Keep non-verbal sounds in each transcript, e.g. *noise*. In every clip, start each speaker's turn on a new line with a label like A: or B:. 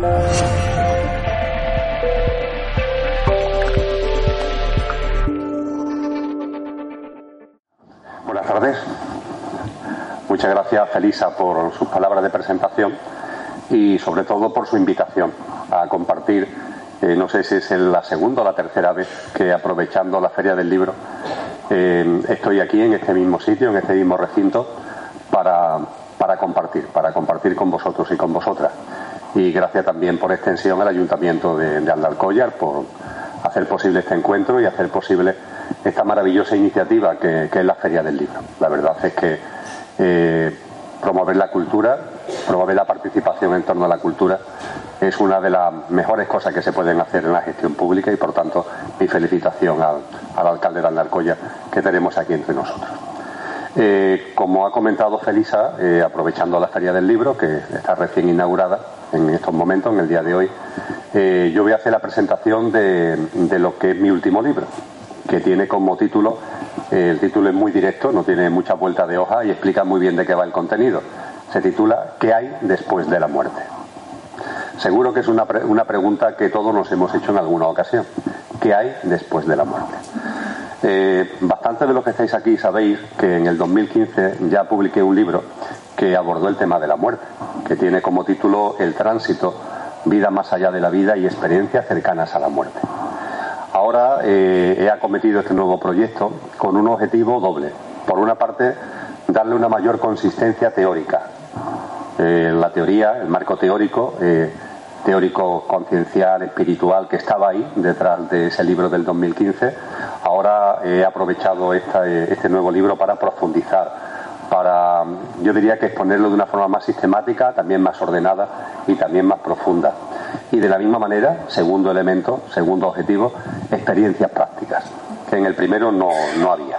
A: Buenas tardes. Muchas gracias, Felisa, por sus palabras de presentación y sobre todo por su invitación a compartir, eh, no sé si es la segunda o la tercera vez que aprovechando la Feria del Libro eh, estoy aquí en este mismo sitio, en este mismo recinto, para, para compartir, para compartir con vosotros y con vosotras. Y gracias también por extensión al Ayuntamiento de, de por hacer posible este encuentro y hacer posible esta maravillosa iniciativa que, es la Feria del Libro. La verdad es que eh, promover la cultura, promover la participación en torno a la cultura es una de las mejores cosas que se pueden hacer en la gestión pública y por tanto mi felicitación al, al alcalde de Andarcoya que tenemos aquí entre nosotros. Eh, como ha comentado Felisa, eh, aprovechando la Feria del Libro, que está recién inaugurada en estos momentos, en el día de hoy, eh, yo voy a hacer la presentación de, lo que es mi último libro, que tiene como título, eh, el título es muy directo, no tiene mucha vuelta de hoja y explica muy bien de qué va el contenido. Se titula ¿Qué hay después de la muerte? Seguro que es una, pre una pregunta que todos nos hemos hecho en alguna ocasión. ¿Qué hay después de la muerte? Eh, bastante de los que estáis aquí sabéis que en el 2015 ya publiqué un libro que abordó el tema de la muerte, que tiene como título El tránsito, vida más allá de la vida y experiencias cercanas a la muerte. Ahora eh, he acometido este nuevo proyecto con un objetivo doble. Por una parte, darle una mayor consistencia teórica. Eh, la teoría, el marco teórico, eh, teórico conciencial, espiritual, que estaba ahí detrás de ese libro del 2015, ahora he aprovechado este nuevo libro para profundizar, para, yo diría que exponerlo de una forma más sistemática, también más ordenada y también más profunda. Y de la misma manera, segundo elemento, segundo objetivo, experiencias prácticas, que en el primero no, no había.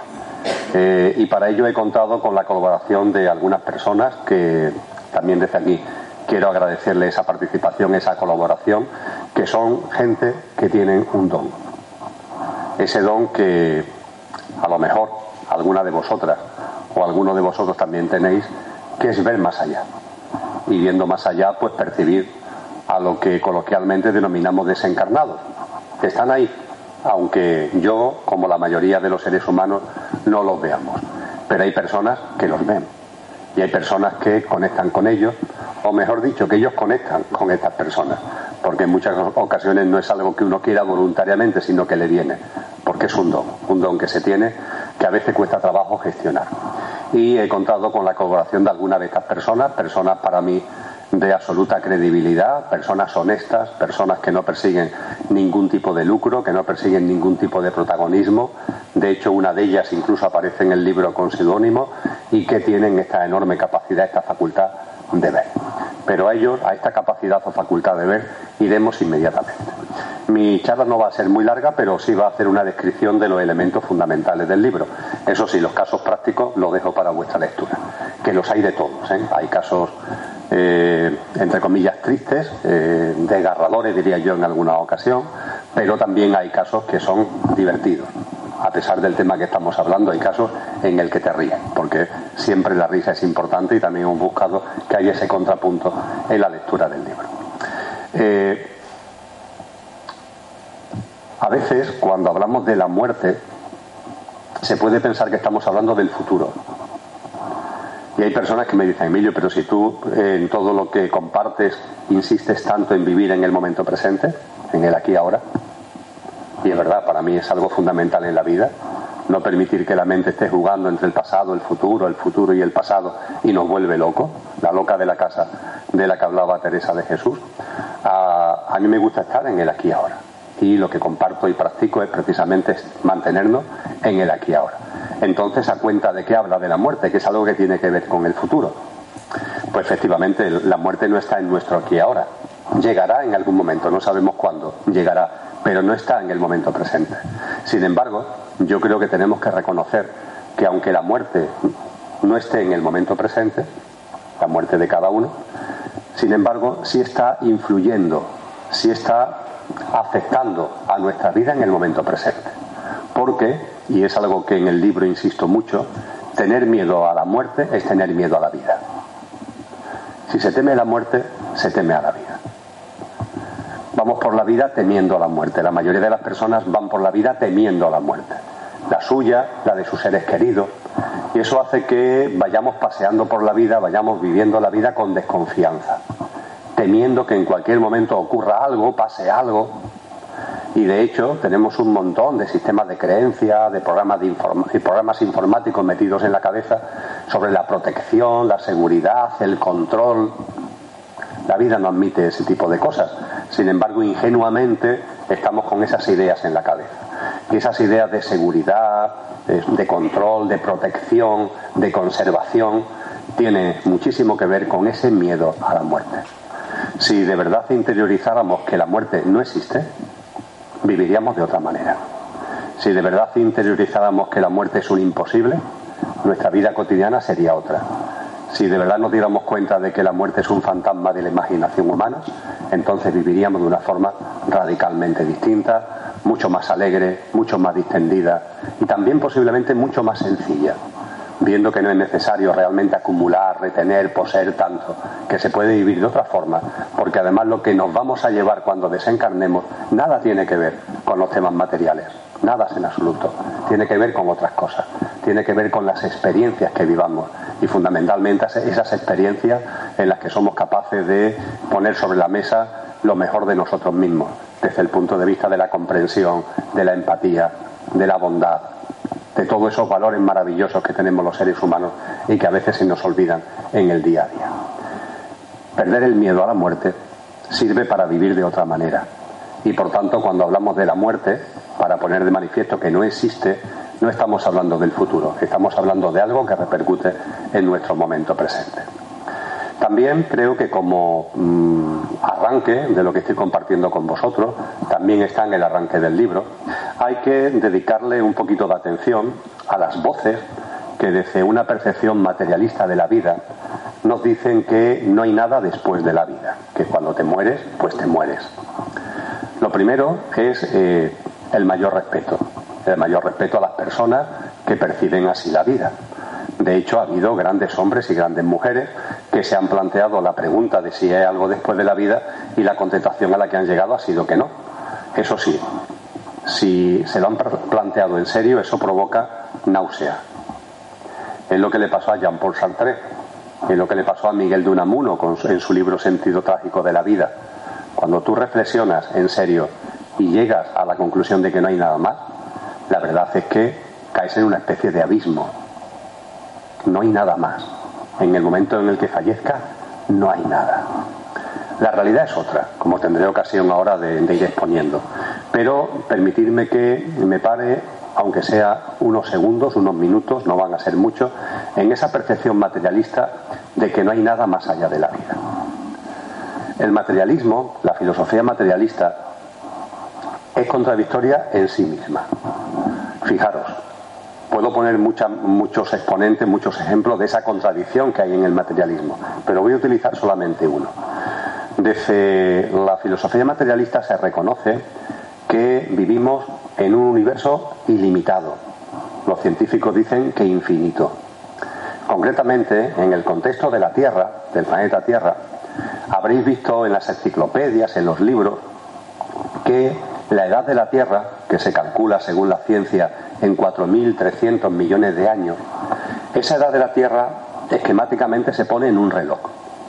A: Eh, y para ello he contado con la colaboración de algunas personas que también desde aquí quiero agradecerle esa participación, esa colaboración, que son gente que tienen un don. Ese don que a lo mejor alguna de vosotras o alguno de vosotros también tenéis, que es ver más allá. Y viendo más allá, pues percibir a lo que coloquialmente denominamos desencarnados. Están ahí, aunque yo, como la mayoría de los seres humanos, no los veamos. Pero hay personas que los ven. Y hay personas que conectan con ellos, o mejor dicho, que ellos conectan con estas personas. Porque en muchas ocasiones no es algo que uno quiera voluntariamente, sino que le viene. Porque es un don, un don que se tiene que a veces cuesta trabajo gestionar. Y he contado con la colaboración de algunas de estas personas, personas para mí de absoluta credibilidad, personas honestas, personas que no persiguen ningún tipo de lucro, que no persiguen ningún tipo de protagonismo. De hecho, una de ellas incluso aparece en el libro con seudónimo y que tienen esta enorme capacidad, esta facultad de ver. Pero a ellos, a esta capacidad o facultad de ver, iremos inmediatamente. Mi charla no va a ser muy larga, pero sí va a hacer una descripción de los elementos fundamentales del libro. Eso sí, los casos prácticos los dejo para vuestra lectura, que los hay de todos. ¿eh? Hay casos eh, entre comillas, tristes, eh, desgarradores, diría yo, en alguna ocasión, pero también hay casos que son divertidos. A pesar del tema que estamos hablando, hay casos en el que te ríes, porque siempre la risa es importante y también hemos buscado que haya ese contrapunto en la lectura del libro. Eh, a veces, cuando hablamos de la muerte, se puede pensar que estamos hablando del futuro, y hay personas que me dicen, Emilio, pero si tú en todo lo que compartes insistes tanto en vivir en el momento presente, en el aquí y ahora, y es verdad, para mí es algo fundamental en la vida, no permitir que la mente esté jugando entre el pasado, el futuro, el futuro y el pasado y nos vuelve loco, la loca de la casa de la que hablaba Teresa de Jesús. A, a mí me gusta estar en el aquí y ahora. Y lo que comparto y practico es precisamente mantenernos en el aquí y ahora. Entonces, ¿a cuenta de qué habla de la muerte? Que es algo que tiene que ver con el futuro. Pues efectivamente, la muerte no está en nuestro aquí y ahora. Llegará en algún momento, no sabemos cuándo llegará, pero no está en el momento presente. Sin embargo, yo creo que tenemos que reconocer que aunque la muerte no esté en el momento presente, la muerte de cada uno, sin embargo, sí está influyendo, sí está afectando a nuestra vida en el momento presente. Porque, y es algo que en el libro insisto mucho, tener miedo a la muerte es tener miedo a la vida. Si se teme la muerte, se teme a la vida. Vamos por la vida temiendo la muerte. La mayoría de las personas van por la vida temiendo la muerte. La suya, la de sus seres queridos. Y eso hace que vayamos paseando por la vida, vayamos viviendo la vida con desconfianza, temiendo que en cualquier momento ocurra algo, pase algo, y de hecho tenemos un montón de sistemas de creencia, de programas, de programas informáticos metidos en la cabeza sobre la protección, la seguridad, el control. La vida no admite ese tipo de cosas. Sin embargo, ingenuamente estamos con esas ideas en la cabeza. Y esas ideas de seguridad, de control, de protección, de conservación, tiene muchísimo que ver con ese miedo a la muerte. Si de verdad interiorizáramos que la muerte no existe, viviríamos de otra manera. Si de verdad interiorizáramos que la muerte es un imposible, nuestra vida cotidiana sería otra. Si de verdad nos diéramos cuenta de que la muerte es un fantasma de la imaginación humana, entonces viviríamos de una forma radicalmente distinta, mucho más alegre, mucho más distendida y también posiblemente mucho más sencilla, viendo que no es necesario realmente acumular, retener, poseer tanto, que se puede vivir de otra forma, porque además lo que nos vamos a llevar cuando desencarnemos nada tiene que ver con los temas materiales, nada en absoluto, tiene que ver con otras cosas, tiene que ver con las experiencias que vivamos y fundamentalmente esas experiencias en las que somos capaces de poner sobre la mesa lo mejor de nosotros mismos, desde el punto de vista de la comprensión, de la empatía, de la bondad, de todos esos valores maravillosos que tenemos los seres humanos y que a veces se nos olvidan en el día a día. Perder el miedo a la muerte sirve para vivir de otra manera. Y por tanto, cuando hablamos de la muerte, para poner de manifiesto que no existe, no estamos hablando del futuro, estamos hablando de algo que repercute en nuestro momento presente. También creo que como mm, arranque de lo que estoy compartiendo con vosotros, también está en el arranque del libro, hay que dedicarle un poquito de atención a las voces que desde una percepción materialista de la vida nos dicen que no hay nada después de la vida, que cuando te mueres, pues te mueres. Lo primero es eh, el mayor respeto, el mayor respeto a las personas que perciben así la vida. De hecho, ha habido grandes hombres y grandes mujeres que se han planteado la pregunta de si hay algo después de la vida y la contestación a la que han llegado ha sido que no. Eso sí, si se lo han planteado en serio, eso provoca náusea. Es lo que le pasó a Jean-Paul Sartre, es lo que le pasó a Miguel de Unamuno en su libro Sentido Trágico de la Vida. Cuando tú reflexionas en serio y llegas a la conclusión de que no hay nada más, la verdad es que caes en una especie de abismo no hay nada más. En el momento en el que fallezca, no hay nada. La realidad es otra, como tendré ocasión ahora de, ir exponiendo. Pero permitirme que me pare, aunque sea unos segundos, unos minutos, no van a ser muchos, en esa percepción materialista de que no hay nada más allá de la vida. El materialismo, la filosofía materialista, es contradictoria en sí misma. Fijaros, Puedo poner muchos exponentes, muchos ejemplos de esa contradicción que hay en el materialismo, pero voy a utilizar solamente uno. Desde la filosofía materialista se reconoce que vivimos en un universo ilimitado. Los científicos dicen que infinito. Concretamente, en el contexto de la Tierra, del planeta Tierra, habréis visto en las enciclopedias, en los libros, que la edad de la Tierra, que se calcula según la ciencia en 4.300 millones de años, esa edad de la Tierra esquemáticamente se pone en un reloj,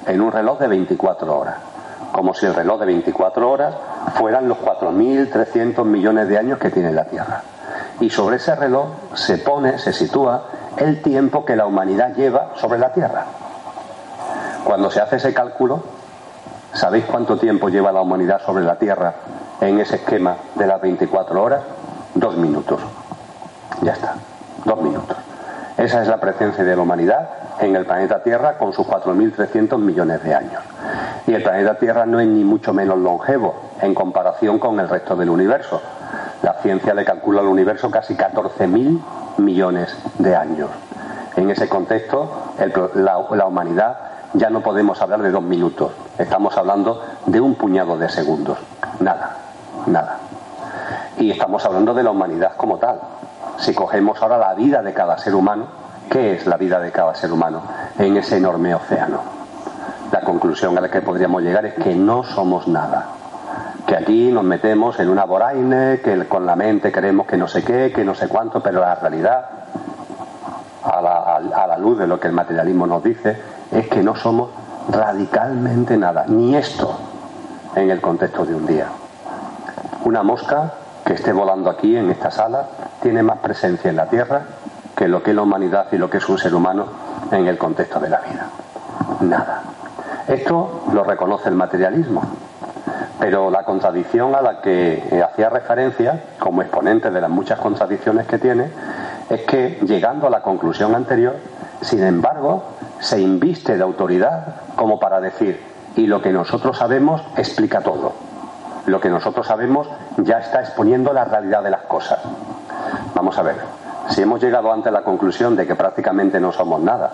A: en un reloj de 24 horas, como si el reloj de 24 horas fueran los 4.300 millones de años que tiene la Tierra. Y sobre ese reloj se pone, se sitúa el tiempo que la humanidad lleva sobre la Tierra. Cuando se hace ese cálculo, ¿sabéis cuánto tiempo lleva la humanidad sobre la Tierra en ese esquema de las 24 horas? Dos minutos. Ya está, dos minutos. Esa es la presencia de la humanidad en el planeta Tierra con sus 4.300 millones de años. Y el planeta Tierra no es ni mucho menos longevo en comparación con el resto del universo. La ciencia le calcula al universo casi 14.000 millones de años. En ese contexto, la, humanidad ya no podemos hablar de dos minutos, estamos hablando de un puñado de segundos. Nada, nada. Y estamos hablando de la humanidad como tal, si cogemos ahora la vida de cada ser humano, ¿qué es la vida de cada ser humano en ese enorme océano? La conclusión a la que podríamos llegar es que no somos nada, que aquí nos metemos en una boraine, que con la mente creemos que no sé qué, que no sé cuánto, pero la realidad, a la, a la luz de lo que el materialismo nos dice, es que no somos radicalmente nada, ni esto en el contexto de un día. Una mosca que esté volando aquí en esta sala tiene más presencia en la Tierra que lo que es la humanidad y lo que es un ser humano en el contexto de la vida. Nada. Esto lo reconoce el materialismo, pero la contradicción a la que eh, hacía referencia, como exponente de las muchas contradicciones que tiene, es que llegando a la conclusión anterior, sin embargo, se inviste de autoridad como para decir, y lo que nosotros sabemos explica todo. Lo que nosotros sabemos ya está exponiendo la realidad de las cosas. Vamos a ver, si hemos llegado antes a la conclusión de que prácticamente no somos nada,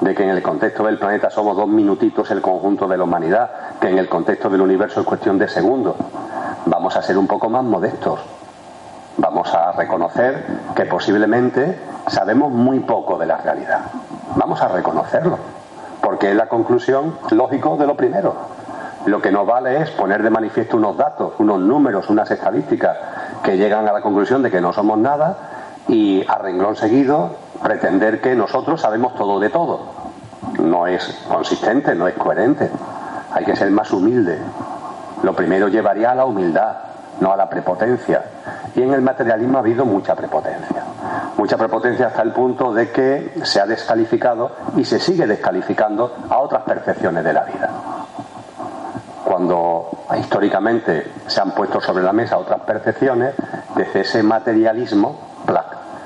A: de que en el contexto del planeta somos dos minutitos el conjunto de la humanidad, que en el contexto del universo es cuestión de segundos, vamos a ser un poco más modestos. Vamos a reconocer que posiblemente sabemos muy poco de la realidad. Vamos a reconocerlo, porque es la conclusión lógico de lo primero. Lo que nos vale es poner de manifiesto unos datos, unos números, unas estadísticas que llegan a la conclusión de que no somos nada y a renglón seguido pretender que nosotros sabemos todo de todo. No es consistente, no es coherente. Hay que ser más humilde. Lo primero llevaría a la humildad, no a la prepotencia. Y en el materialismo ha habido mucha prepotencia. Mucha prepotencia hasta el punto de que se ha descalificado y se sigue descalificando a otras percepciones de la vida. Cuando históricamente se han puesto sobre la mesa otras percepciones, desde ese materialismo,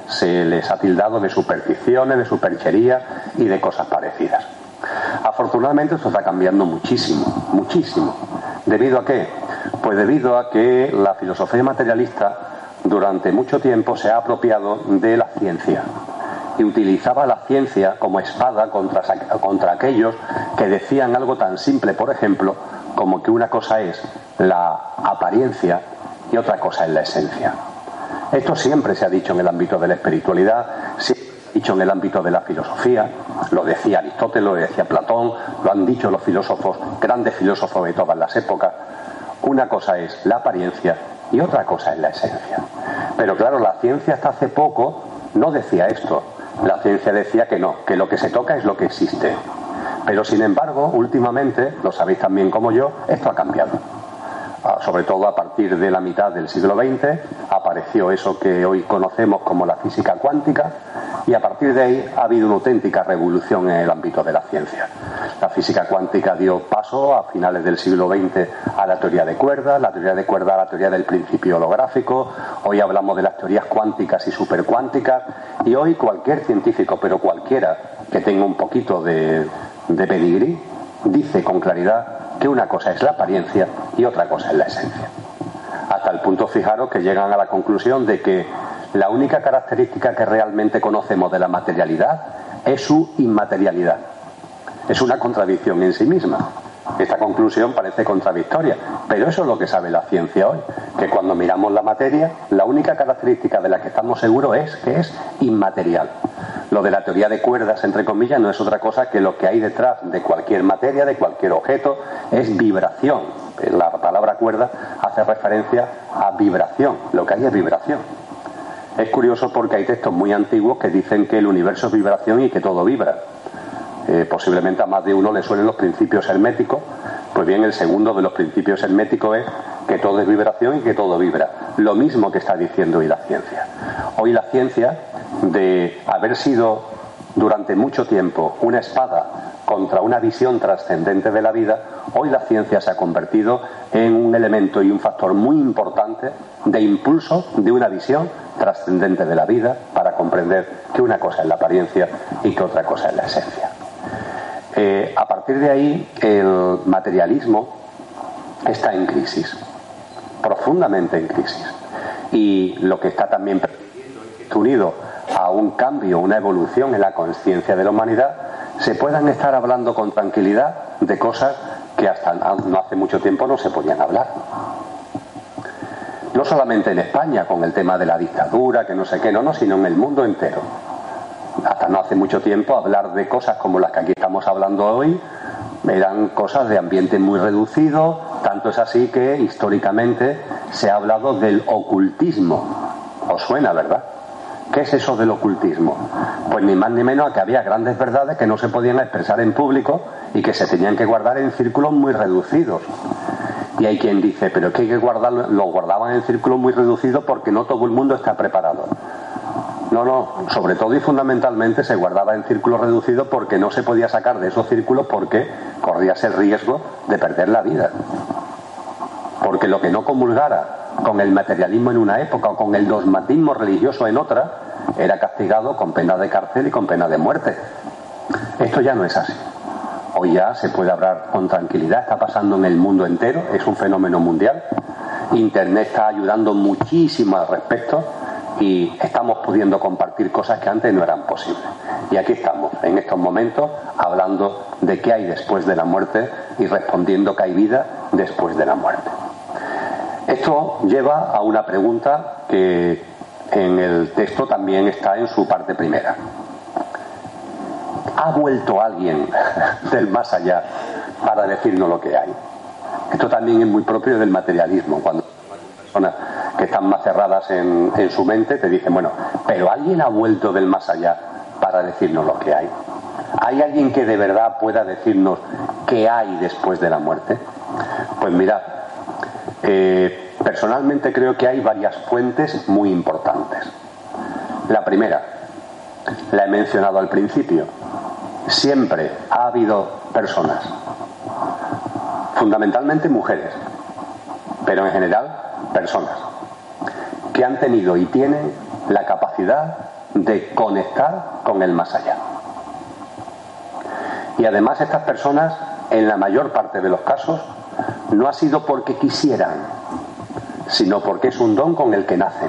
A: se les ha tildado de supersticiones, de superchería y de cosas parecidas. Afortunadamente esto está cambiando muchísimo, muchísimo. ¿Debido a qué? Pues debido a que la filosofía materialista durante mucho tiempo se ha apropiado de la ciencia y utilizaba la ciencia como espada contra, contra aquellos que decían algo tan simple, por ejemplo, como que una cosa es la apariencia y otra cosa es la esencia. Esto siempre se ha dicho en el ámbito de la espiritualidad, se ha dicho en el ámbito de la filosofía, lo decía Aristóteles, lo decía Platón, lo han dicho los filósofos, grandes filósofos de todas las épocas. Una cosa es la apariencia y otra cosa es la esencia. Pero claro, la ciencia hasta hace poco no decía esto. La ciencia decía que no, que lo que se toca es lo que existe. Pero sin embargo, últimamente, lo sabéis también como yo, esto ha cambiado sobre todo a partir de la mitad del siglo XX, apareció eso que hoy conocemos como la física cuántica y a partir de ahí ha habido una auténtica revolución en el ámbito de la ciencia. La física cuántica dio paso a finales del siglo XX a la teoría de cuerdas, la teoría de cuerdas a la teoría del principio holográfico, hoy hablamos de las teorías cuánticas y supercuánticas y hoy cualquier científico, pero cualquiera que tenga un poquito de, de pedigrí, dice con claridad que una cosa es la apariencia y otra cosa es la esencia. Hasta el punto, fijaros, que llegan a la conclusión de que la única característica que realmente conocemos de la materialidad es su inmaterialidad. Es una contradicción en sí misma. Esta conclusión parece contradictoria, pero eso es lo que sabe la ciencia hoy, que cuando miramos la materia, la única característica de la que estamos seguros es que es inmaterial. Lo de la teoría de cuerdas, entre comillas, no es otra cosa que lo que hay detrás de cualquier materia, de cualquier objeto, es vibración. La palabra cuerda hace referencia a vibración, lo que hay es vibración. Es curioso porque hay textos muy antiguos que dicen que el universo es vibración y que todo vibra. Eh, posiblemente a más de uno le suelen los principios herméticos, pues bien, el segundo de los principios herméticos es que todo es vibración y que todo vibra. Lo mismo que está diciendo hoy la ciencia. Hoy la ciencia, de haber sido durante mucho tiempo una espada contra una visión trascendente de la vida, hoy la ciencia se ha convertido en un elemento y un factor muy importante de impulso de una visión trascendente de la vida para comprender que una cosa es la apariencia y que otra cosa es la esencia. Eh, a partir de ahí, el materialismo está en crisis, profundamente en crisis. Y lo que está también unido a un cambio, una evolución en la conciencia de la humanidad, se puedan estar hablando con tranquilidad de cosas que hasta no hace mucho tiempo no se podían hablar. No solamente en España con el tema de la dictadura, que no sé qué, no, no, sino en el mundo entero hasta no hace mucho tiempo hablar de cosas como las que aquí estamos hablando hoy eran cosas de ambiente muy reducido, Tanto es así que históricamente se ha hablado del ocultismo. ¿Os suena, verdad? ¿Qué es eso del ocultismo? Pues ni más ni menos a que había grandes verdades que no se podían expresar en público y que se tenían que guardar en círculos muy reducidos. Y hay quien dice, pero es que hay que guardarlo, lo guardaban en círculos muy reducidos porque no todo el mundo está preparado. No, no, sobre todo y fundamentalmente se guardaba en círculos reducidos porque no se podía sacar de esos círculos porque corrías el riesgo de perder la vida. Porque lo que no comulgara con el materialismo en una época o con el dogmatismo religioso en otra era castigado con pena de cárcel y con pena de muerte. Esto ya no es así. Hoy ya se puede hablar con tranquilidad, está pasando en el mundo entero, es un fenómeno mundial. Internet está ayudando muchísimo al respecto y estamos pudiendo compartir cosas que antes no eran posibles. Y aquí estamos, en estos momentos, hablando de qué hay después de la muerte y respondiendo que hay vida después de la muerte. Esto lleva a una pregunta que en el texto también está en su parte primera. ¿Ha vuelto alguien *laughs* del más allá para decirnos lo que hay? Esto también es muy propio del materialismo, cuando personas que están más cerradas en, su mente te dicen, bueno, pero alguien ha vuelto del más allá para decirnos lo que hay. ¿Hay alguien que de verdad pueda decirnos qué hay después de la muerte? Pues mirad, eh, personalmente creo que hay varias fuentes muy importantes. La primera, la he mencionado al principio, siempre ha habido personas, fundamentalmente mujeres, pero en general personas, que han tenido y tienen la capacidad de conectar con el más allá. Y además estas personas, en la mayor parte de los casos, no ha sido porque quisieran, sino porque es un don con el que nacen.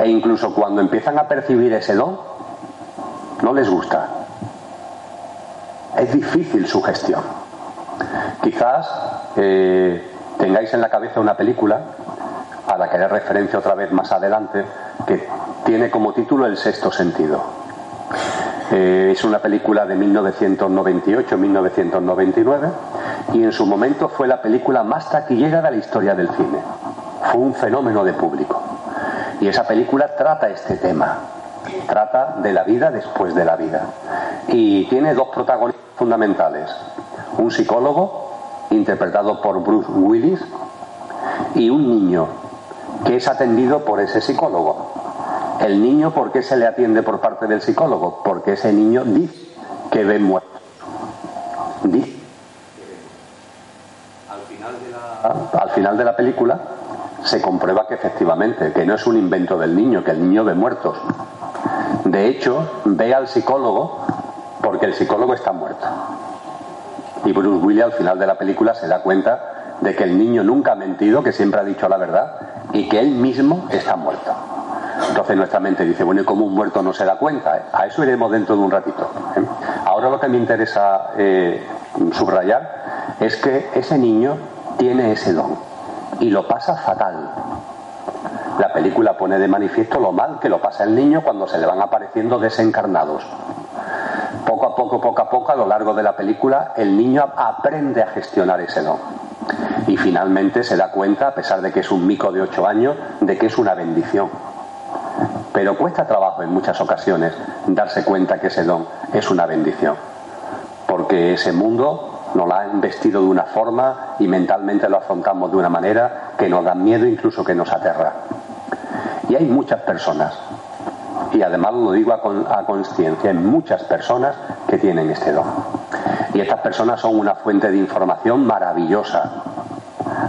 A: E incluso cuando empiezan a percibir ese don, no les gusta. Es difícil su gestión. Quizás eh, tengáis en la cabeza una película, a la que haré referencia otra vez más adelante, que tiene como título El sexto sentido. Eh, es una película de 1998-1999 y en su momento fue la película más taquillera de la historia del cine. Fue un fenómeno de público. Y esa película trata este tema, trata de la vida después de la vida. Y tiene dos protagonistas fundamentales. Un psicólogo, interpretado por Bruce Willis, y un niño, que es atendido por ese psicólogo. El niño, ¿por qué se le atiende por parte del psicólogo? Porque ese niño dice que ve muerto. Dice. Al final, de la, al final de la película se comprueba que efectivamente, que no es un invento del niño, que el niño ve muertos. De hecho, ve al psicólogo porque el psicólogo está muerto. Y Bruce Willis al final de la película se da cuenta de que el niño nunca ha mentido, que siempre ha dicho la verdad y que él mismo está muerto. Entonces nuestra mente dice, bueno, ¿y cómo un muerto no se da cuenta? A eso iremos dentro de un ratito. ¿eh? Ahora lo que me interesa eh, subrayar es que ese niño tiene ese don y lo pasa fatal. La película pone de manifiesto lo mal que lo pasa el niño cuando se le van apareciendo desencarnados. Poco a poco, poco a poco, a lo largo de la película, el niño aprende a gestionar ese don. Y finalmente se da cuenta, a pesar de que es un mico de ocho años, de que es una bendición. Pero cuesta trabajo en muchas ocasiones darse cuenta que ese don es una bendición. Porque ese mundo nos lo ha investido de una forma y mentalmente lo afrontamos de una manera que nos da miedo, incluso que nos aterra. Y hay muchas personas, y además lo digo a, conciencia, hay muchas personas que tienen este don. Y estas personas son una fuente de información maravillosa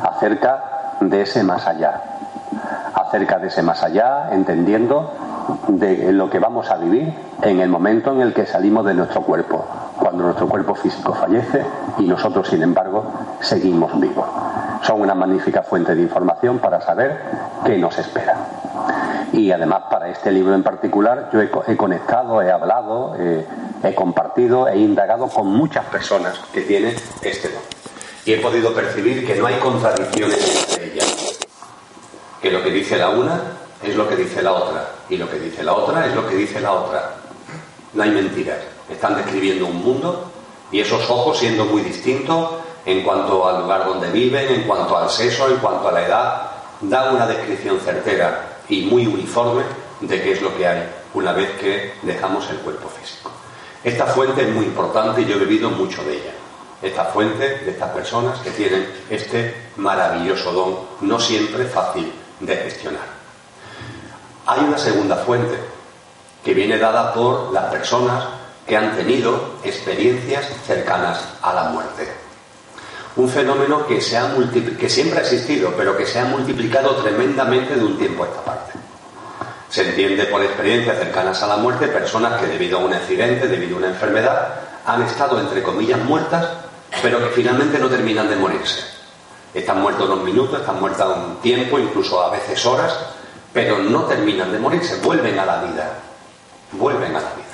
A: acerca de ese más allá, acerca de ese más allá, entendiendo de lo que vamos a vivir en el momento en el que salimos de nuestro cuerpo, cuando nuestro cuerpo físico fallece y nosotros, sin embargo, seguimos vivos. Son una magnífica fuente de información para saber qué nos espera. Y además para este libro en particular yo he, conectado, he hablado, he, he compartido, he indagado con muchas personas que tienen este don. Y he podido percibir que no hay contradicciones entre ellas. Que lo que dice la una es lo que dice la otra. Y lo que dice la otra es lo que dice la otra. No hay mentiras. Están describiendo un mundo y esos ojos siendo muy distintos,
B: en cuanto al lugar donde viven, en cuanto al sexo, en cuanto a la edad, da una descripción certera y muy uniforme de qué es lo que hay una vez que dejamos el cuerpo físico. Esta fuente es muy importante y yo he bebido mucho de ella. Esta fuente de estas personas que tienen este maravilloso don, no siempre fácil de gestionar. Hay una segunda fuente que viene dada por las personas que han tenido experiencias cercanas a la muerte. Un fenómeno que, se ha que siempre ha existido, pero que se ha multiplicado tremendamente de un tiempo a esta parte. Se entiende por experiencias cercanas a la muerte personas que debido a un accidente, debido a una enfermedad, han estado entre comillas muertas, pero que finalmente no terminan de morirse. Están muertos unos minutos, están muertas un tiempo, incluso a veces horas, pero no terminan de morirse, vuelven a la vida, vuelven a la vida.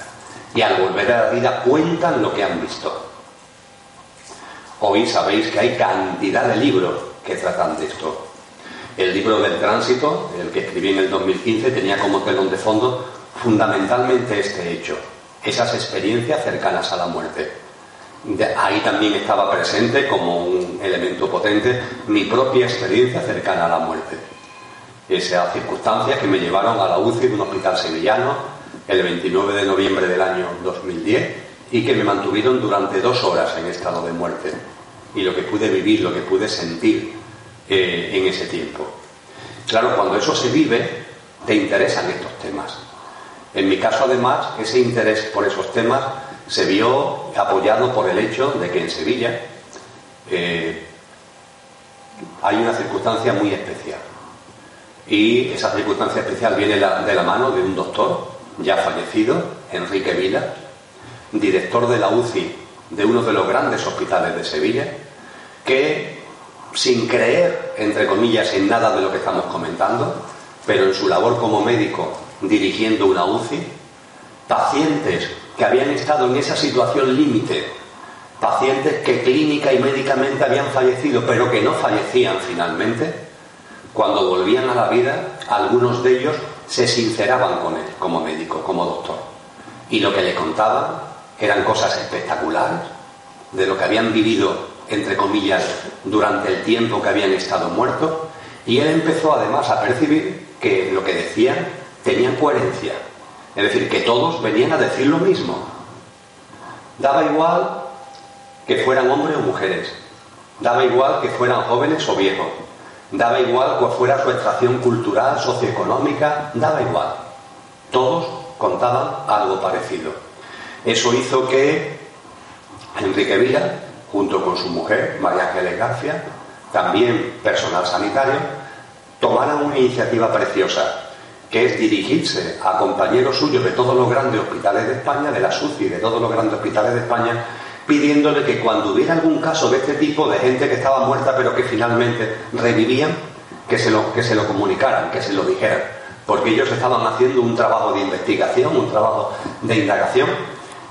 B: Y al volver a la vida cuentan lo que han visto. Hoy sabéis que hay cantidad de libros que tratan de esto. El libro del tránsito, el que escribí en el 2015, tenía como telón de fondo fundamentalmente este hecho, esas experiencias cercanas a la muerte. ahí también estaba presente como un elemento potente mi propia experiencia cercana a la muerte. Esas circunstancias que me llevaron a la UCI de un hospital sevillano el 29 de noviembre del año 2010 y que me mantuvieron durante dos horas en estado de muerte. Y lo que pude vivir, lo que pude sentir eh, en ese tiempo. Claro, cuando eso se vive, te interesan estos temas. En mi caso, además, ese interés por esos temas se vio apoyado por el hecho de que en Sevilla eh, hay una circunstancia muy especial. Y esa circunstancia especial viene de la mano de un doctor ya fallecido, Enrique Vila, director de la UCI de uno de los grandes hospitales de Sevilla, que sin creer, entre comillas, en nada de lo que estamos comentando, pero en su labor como médico dirigiendo una UCI, pacientes que habían estado en esa situación límite, pacientes que clínica y médicamente habían fallecido, pero que no fallecían finalmente, cuando volvían a la vida, algunos de ellos se sinceraban con él como médico, como doctor. Y lo que le contaban eran cosas espectaculares de lo que habían vivido, entre comillas, durante el tiempo que habían estado muertos. Y él empezó además a percibir que lo que decían tenía coherencia. Es decir, que todos venían a decir lo mismo. Daba igual que fueran hombres o mujeres. Daba igual que fueran jóvenes o viejos Daba igual cuál fuera su extracción cultural, socioeconómica, daba igual. Todos contaban algo parecido. Eso hizo que Enrique Vila, junto con su mujer, María Ángeles García, también personal sanitario, tomaran una iniciativa preciosa, que es dirigirse a compañeros suyos de todos los grandes hospitales de España, de la SUCI, de todos los grandes hospitales de España, pidiéndole que cuando hubiera algún caso de este tipo, de gente que estaba muerta pero que finalmente revivían, que se lo, que se lo comunicaran, que se lo dijeran. Porque ellos estaban haciendo un trabajo de investigación, un trabajo de indagación,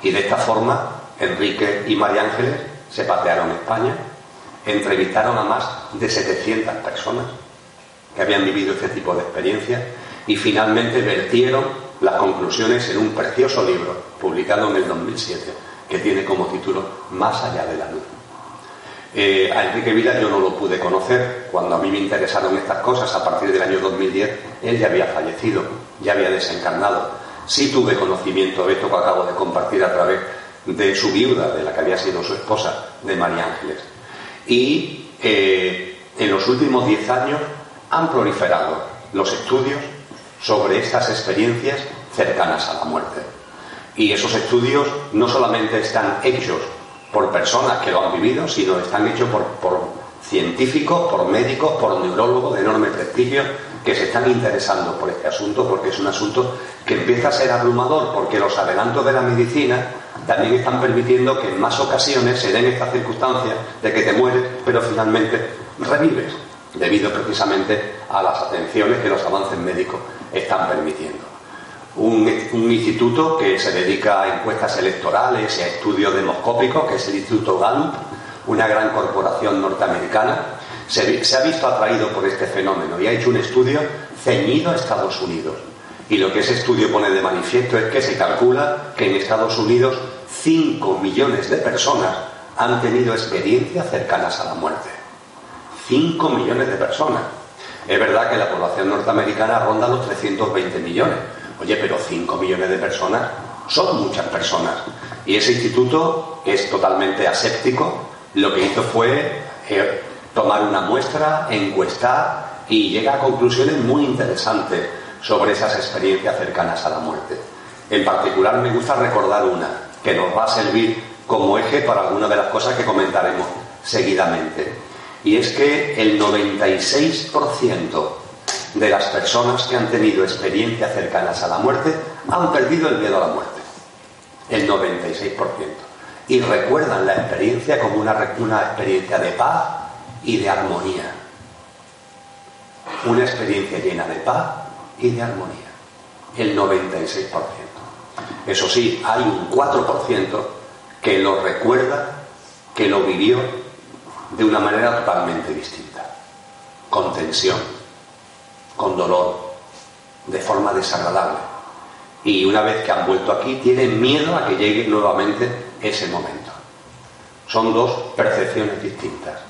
B: y de esta forma Enrique y María Ángeles se patearon España, entrevistaron a más de 700 personas que habían vivido este tipo de experiencias y finalmente vertieron las conclusiones en un precioso libro publicado en el 2007 que tiene como título Más allá de la luz. Eh, a Enrique Vila yo no lo pude conocer. Cuando a mí me interesaron estas cosas, a partir del año 2010, él ya había fallecido, ya había desencarnado. Sí tuve conocimiento de esto que acabo de compartir a través de su viuda, de la que había sido su esposa, de María Ángeles. Y eh, en los últimos diez años han proliferado los estudios sobre estas experiencias cercanas a la muerte. Y esos estudios no solamente están hechos por personas que lo han vivido, sino están hechos por, científicos, por médicos, por neurólogos de enorme prestigio que se están interesando por este asunto porque es un asunto que empieza a ser abrumador porque los adelantos de la medicina también están permitiendo que en más ocasiones se den estas circunstancias de que te mueres pero finalmente revives debido precisamente a las atenciones que los avances médicos están permitiendo. Un, instituto que se dedica a encuestas electorales y a estudios demoscópicos, que es el Instituto Gallup, una gran corporación norteamericana, se, ha visto atraído por este fenómeno y ha hecho un estudio ceñido a Estados Unidos. Y lo que ese estudio pone de manifiesto es que se calcula que en Estados Unidos 5 millones de personas han tenido experiencias cercanas a la muerte. 5 millones de personas. Es verdad que la población norteamericana ronda los 320 millones. Oye, pero 5 millones de personas son muchas personas. Y ese instituto es totalmente aséptico. Lo que hizo fue eh, tomar una muestra, encuestar y llega a conclusiones muy interesantes sobre esas experiencias cercanas a la muerte. En particular me gusta recordar una que nos va a servir como eje para alguna de las cosas que comentaremos seguidamente. Y es que el 96% de las personas que han tenido experiencias cercanas a la muerte han perdido el miedo a la muerte. El 96%. Y recuerdan la experiencia como una, una experiencia de paz y de armonía. Una experiencia llena de paz y de armonía. El 96%. Eso sí, hay un 4% que lo recuerda, que lo vivió de una manera totalmente distinta, con tensión, con dolor, de forma desagradable. Y una vez que han vuelto aquí, tienen miedo a que llegue nuevamente ese momento. Son dos percepciones distintas.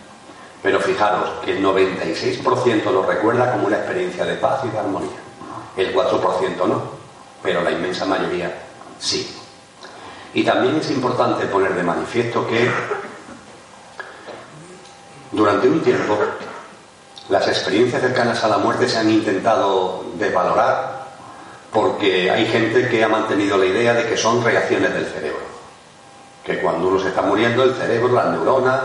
B: Pero fijaros que el 96% lo recuerda como una experiencia de paz y de armonía. El 4% no, pero la inmensa mayoría sí. Y también es importante poner de manifiesto que durante un tiempo las experiencias cercanas a la muerte se han intentado desvalorar porque hay gente que ha mantenido la idea de que son reacciones del cerebro. Que cuando uno se está muriendo, el cerebro, las neuronas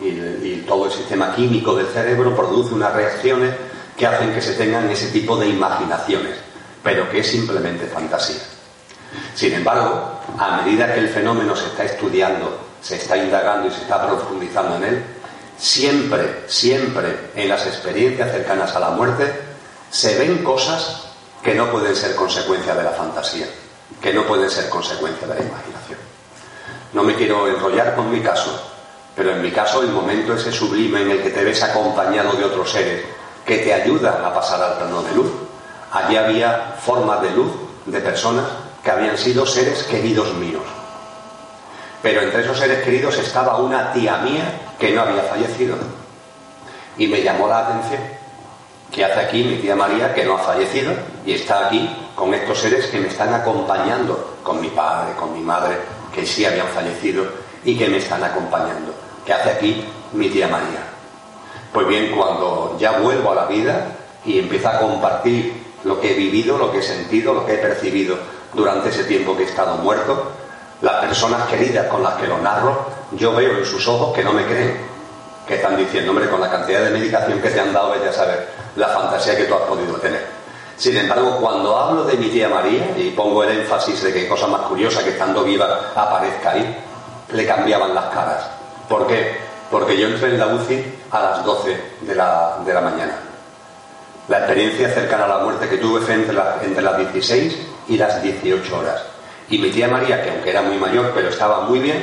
B: y, todo el sistema químico del cerebro produce unas reacciones que hacen que se tengan ese tipo de imaginaciones, pero que es simplemente fantasía. Sin embargo, a medida que el fenómeno se está estudiando, se está indagando y se está profundizando en él, siempre, siempre en las experiencias cercanas a la muerte se ven cosas que no pueden ser consecuencia de la fantasía, que no pueden ser consecuencia de la imaginación. No me quiero enrollar con mi caso, pero en mi caso el momento ese sublime en el que te ves acompañado de otros seres que te ayudan a pasar al plano de luz. Allí había formas de luz de personas que habían sido seres queridos míos. Pero entre esos seres queridos estaba una tía mía que no había fallecido. Y me llamó la atención que hace aquí mi tía María, que no ha fallecido, y está aquí con estos seres que me están acompañando, con mi padre, con mi madre, que sí habían fallecido y que me están acompañando. Que hace aquí mi tía María? Pues bien, cuando ya vuelvo a la vida y empiezo a compartir lo que he vivido, lo que he sentido, lo que he percibido durante ese tiempo que he estado muerto, las personas queridas con las que lo narro, yo veo en sus ojos que no me creen, que están diciendo, hombre, con la cantidad de medicación que te han dado, vete a saber la fantasía que tú has podido tener. Sin embargo, cuando hablo de mi tía María y pongo el énfasis de que cosa más curiosa que estando viva aparezca ahí, le cambiaban las caras. ¿Por qué? Porque yo entré en la UCI a las 12 de la, de la mañana. La experiencia cercana a la muerte que tuve fue entre, entre las 16 y las 18 horas. Y mi tía María, que aunque era muy mayor, pero estaba muy bien,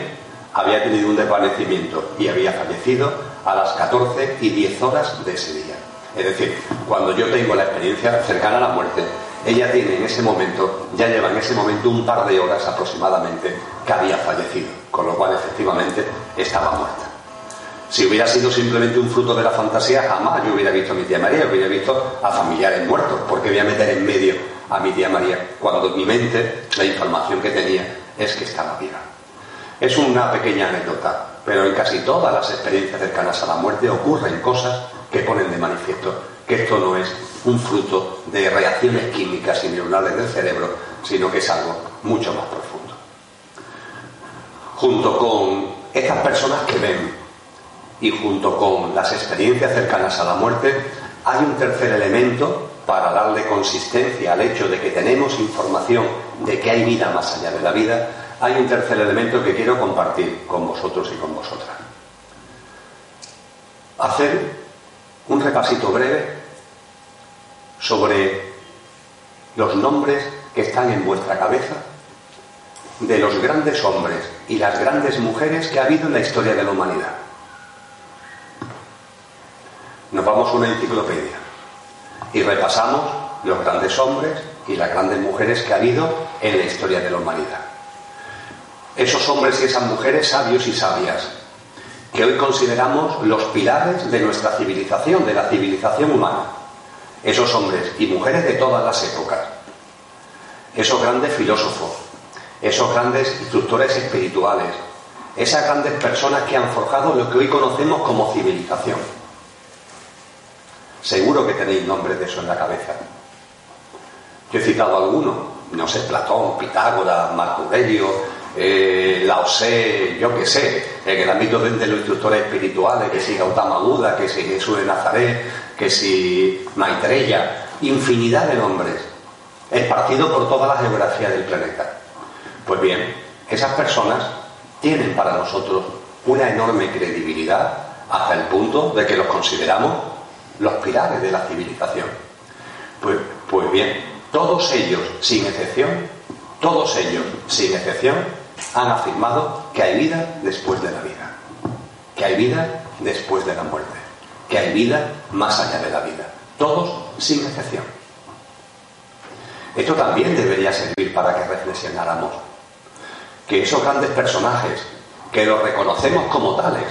B: había tenido un desvanecimiento y había fallecido a las 14 y 10 horas de ese día. Es decir, cuando yo tengo la experiencia cercana a la muerte, ella tiene en ese momento, ya lleva en ese momento un par de horas aproximadamente que había fallecido, con lo cual efectivamente estaba muerta. Si hubiera sido simplemente un fruto de la fantasía, jamás yo hubiera visto a mi tía María, hubiera visto a familiares muertos, porque voy a meter en medio a mi tía María, cuando en mi mente la información que tenía es que estaba viva. Es una pequeña anécdota, pero en casi todas las experiencias cercanas a la muerte ocurren cosas que ponen de manifiesto que esto no es un fruto de reacciones químicas y neuronales del cerebro, sino que es algo mucho más profundo. Junto con estas personas que ven y junto con las experiencias cercanas a la muerte, hay un tercer elemento para darle consistencia al hecho de que tenemos información de que hay vida más allá de la vida, hay un tercer elemento que quiero compartir con vosotros y con vosotras. Hacer un repasito breve sobre los nombres que están en vuestra cabeza de los grandes hombres y las grandes mujeres que ha habido en la historia de la humanidad. Nos vamos a una enciclopedia y repasamos los grandes hombres y las grandes mujeres que ha habido en la historia de la humanidad. Esos hombres y esas mujeres sabios y sabias que hoy consideramos los pilares de nuestra civilización, de la civilización humana. Esos hombres y mujeres de todas las épocas. Esos grandes filósofos, esos grandes instructores espirituales, esas grandes personas que han forjado lo que hoy conocemos como civilización. Seguro que tenéis nombres de eso en la cabeza. Yo he citado algunos, no sé, Platón, Pitágoras, Marco Aurelio, eh, Lao Tse, yo qué sé, en el ámbito de, los instructores espirituales, que si Gautama Buda, que si Jesús de Nazaret, que si Maitreya, infinidad de nombres, esparcidos por toda la geografía del planeta. Pues bien, esas personas tienen para nosotros una enorme credibilidad hasta el punto de que los consideramos los pilares de la civilización. Pues, pues bien, todos ellos, sin excepción, todos ellos, sin excepción, han afirmado que hay vida después de la vida, que hay vida después de la muerte, que hay vida más allá de la vida. Todos sin excepción. Esto también debería servir para que reflexionáramos. Que esos grandes personajes, que los reconocemos como tales,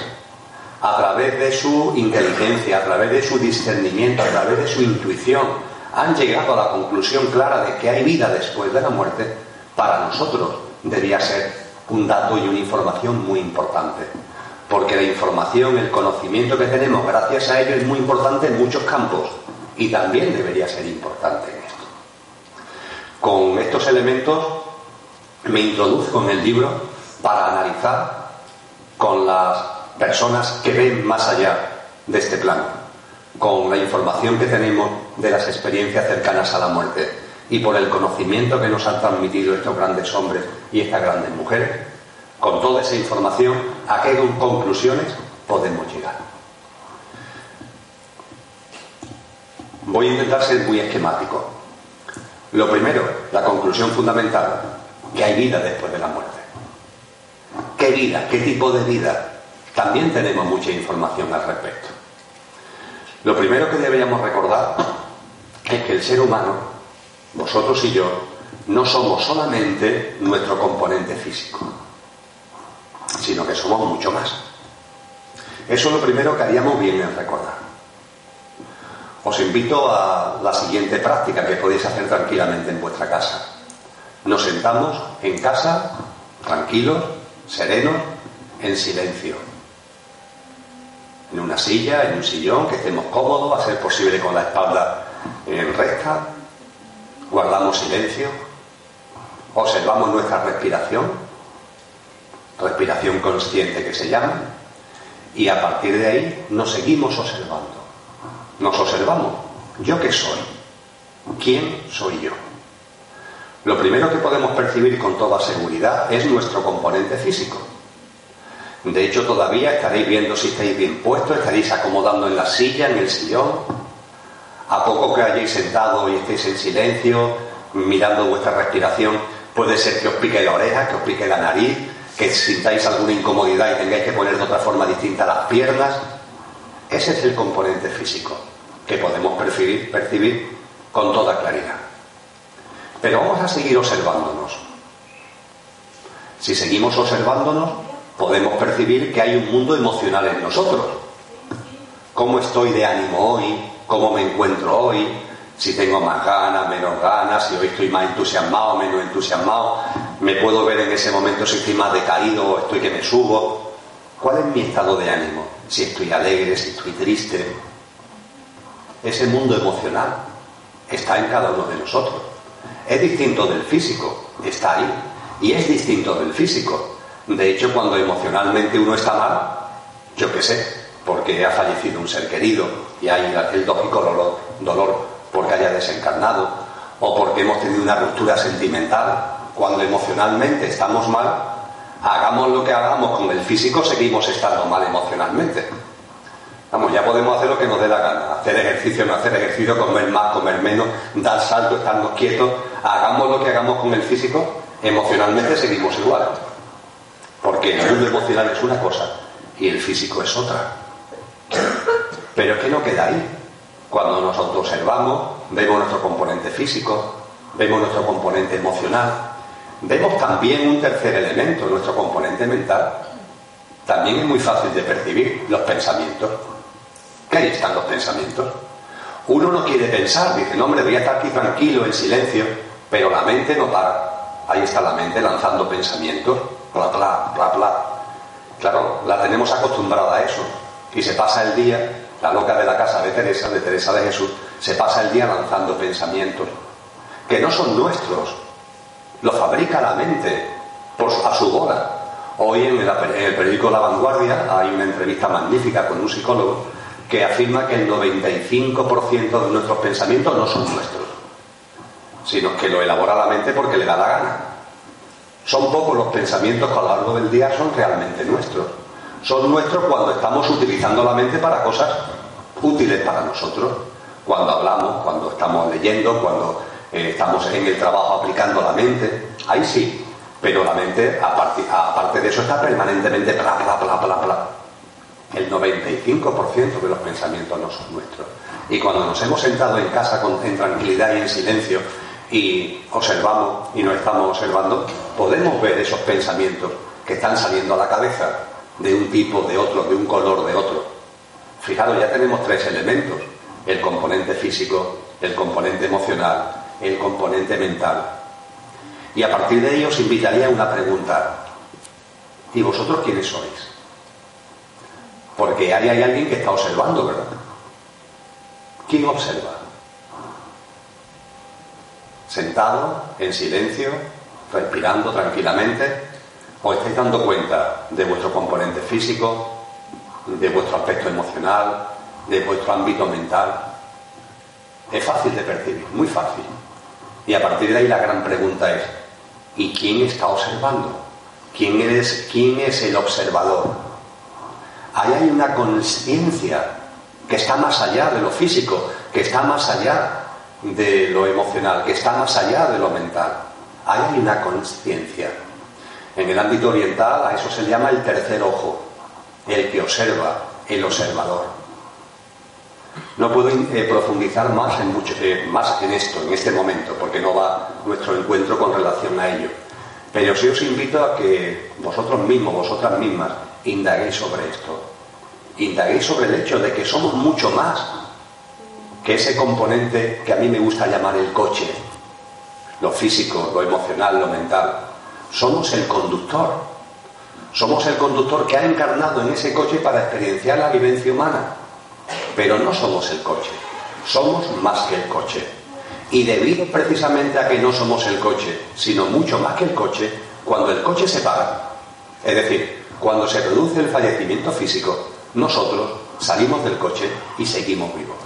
B: a través de su inteligencia, a través de su discernimiento, a través de su intuición, han llegado a la conclusión clara de que hay vida después de la muerte, para nosotros debía ser un dato y una información muy importante. Porque la información, el conocimiento que tenemos gracias a ello es muy importante en muchos campos y también debería ser importante en esto. Con estos elementos me introduzco en el libro para analizar con las personas que ven más allá de este plano, con la información que tenemos de las experiencias cercanas a la muerte y por el conocimiento que nos han transmitido estos grandes hombres y estas grandes mujeres, con toda esa información, ¿a qué conclusiones podemos llegar? Voy a intentar ser muy esquemático. Lo primero, la conclusión fundamental, que hay vida después de la muerte. ¿Qué vida? ¿Qué tipo de vida? También tenemos mucha información al respecto. Lo primero que deberíamos recordar es que el ser humano, vosotros y yo, no somos solamente nuestro componente físico, sino que somos mucho más. Eso es lo primero que haríamos bien en recordar. Os invito a la siguiente práctica que podéis hacer tranquilamente en vuestra casa. Nos sentamos en casa, tranquilos, serenos, en silencio en una silla, en un sillón, que estemos cómodos, a ser posible con la espalda en recta, guardamos silencio, observamos nuestra respiración, respiración consciente que se llama, y a partir de ahí nos seguimos observando. Nos observamos. ¿Yo qué soy? ¿Quién soy yo? Lo primero que podemos percibir con toda seguridad es nuestro componente físico. De hecho, todavía estaréis viendo si estáis bien puestos, estaréis acomodando en la silla, en el sillón. A poco que hayáis sentado y estéis en silencio, mirando vuestra respiración, puede ser que os pique la oreja, que os pique la nariz, que sintáis alguna incomodidad y tengáis que poner de otra forma distinta las piernas. Ese es el componente físico que podemos percibir, percibir con toda claridad. Pero vamos a seguir observándonos. Si seguimos observándonos, podemos percibir que hay un mundo emocional en nosotros. ¿Cómo estoy de ánimo hoy? ¿Cómo me encuentro hoy? Si tengo más ganas, menos ganas, si hoy estoy más entusiasmado, menos entusiasmado, me puedo ver en ese momento si estoy más decaído o estoy que me subo. ¿Cuál es mi estado de ánimo? Si estoy alegre, si estoy triste. Ese mundo emocional está en cada uno de nosotros. Es distinto del físico, está ahí. Y es distinto del físico. De hecho, cuando emocionalmente uno está mal, yo qué sé, porque ha fallecido un ser querido y hay el lógico dolor, dolor porque haya desencarnado o porque hemos tenido una ruptura sentimental. Cuando emocionalmente estamos mal, hagamos lo que hagamos con el físico, seguimos estando mal emocionalmente. Vamos, ya podemos hacer lo que nos dé la gana, hacer ejercicio, no hacer ejercicio, comer más, comer menos, dar salto, estarnos quietos, hagamos lo que hagamos con el físico, emocionalmente seguimos igual. Porque el mundo emocional es una cosa y el físico es otra. Pero es que no queda ahí. Cuando nos autoobservamos, vemos nuestro componente físico, vemos nuestro componente emocional, vemos también un tercer elemento, nuestro componente mental. también es muy fácil de percibir los pensamientos. Que ahí están los pensamientos. Uno no quiere pensar, dice, no, hombre, voy a estar aquí tranquilo, en silencio, pero la mente no para. Ahí está la mente lanzando pensamientos, bla, bla, bla. Claro, la tenemos acostumbrada a eso. Y se pasa el día, la loca de la casa de Teresa, de Teresa de Jesús, se pasa el día lanzando pensamientos que no son nuestros. Lo fabrica la mente a su bola. Hoy en el periódico La Vanguardia hay una entrevista magnífica con un psicólogo que afirma que el 95% de nuestros pensamientos no son nuestros, sino que lo elabora la mente porque le da la gana. Son pocos los pensamientos que a lo largo del día son realmente nuestros. Son nuestros cuando estamos utilizando la mente para cosas útiles para nosotros. Cuando hablamos, cuando estamos leyendo, cuando eh, estamos en el trabajo aplicando la mente. Ahí sí, pero la mente, aparte, de eso, está permanentemente bla, bla, bla, bla, bla. El 95% de los pensamientos no son nuestros. Y cuando nos hemos sentado en casa con, en tranquilidad y en silencio y observamos y nos estamos observando, podemos ver esos pensamientos que están saliendo a la cabeza de un tipo, de otro, de un color, de otro. Fijaros, ya tenemos tres elementos. El componente físico, el componente emocional, el componente mental. Y a partir de ello os invitaría a una pregunta. ¿Y vosotros quiénes sois? Porque ahí hay alguien que está observando, ¿verdad? ¿Quién observa? Sentado, en silencio, respirando tranquilamente, ¿os estáis dando cuenta de vuestro componente físico, de vuestro aspecto emocional, de vuestro ámbito mental? Es fácil de percibir, muy fácil. Y a partir de ahí la gran pregunta es, ¿y quién está observando? ¿Quién quién es el observador? Ahí hay una conciencia que está más allá de lo físico, que está más allá de lo emocional, que está más allá de lo mental. Ahí hay una conciencia. En el ámbito oriental a eso se llama el tercer ojo, el que observa, el observador. No puedo eh, profundizar más en, mucho, eh, más en esto, en este momento, porque no va nuestro encuentro con relación a ello. Pero sí os invito a que vosotros mismos, vosotras mismas, indaguéis sobre esto. Indaguéis sobre el hecho de que somos mucho más que ese componente que a mí me gusta llamar el coche, lo físico, lo emocional, lo mental. Somos el conductor. Somos el conductor que ha encarnado en ese coche para experienciar la vivencia humana. Pero no somos el coche. Somos más que el coche. Y debido precisamente a que no somos el coche, sino mucho más que el coche, cuando el coche se para, es decir, cuando se produce el fallecimiento físico, nosotros salimos del coche y seguimos vivos.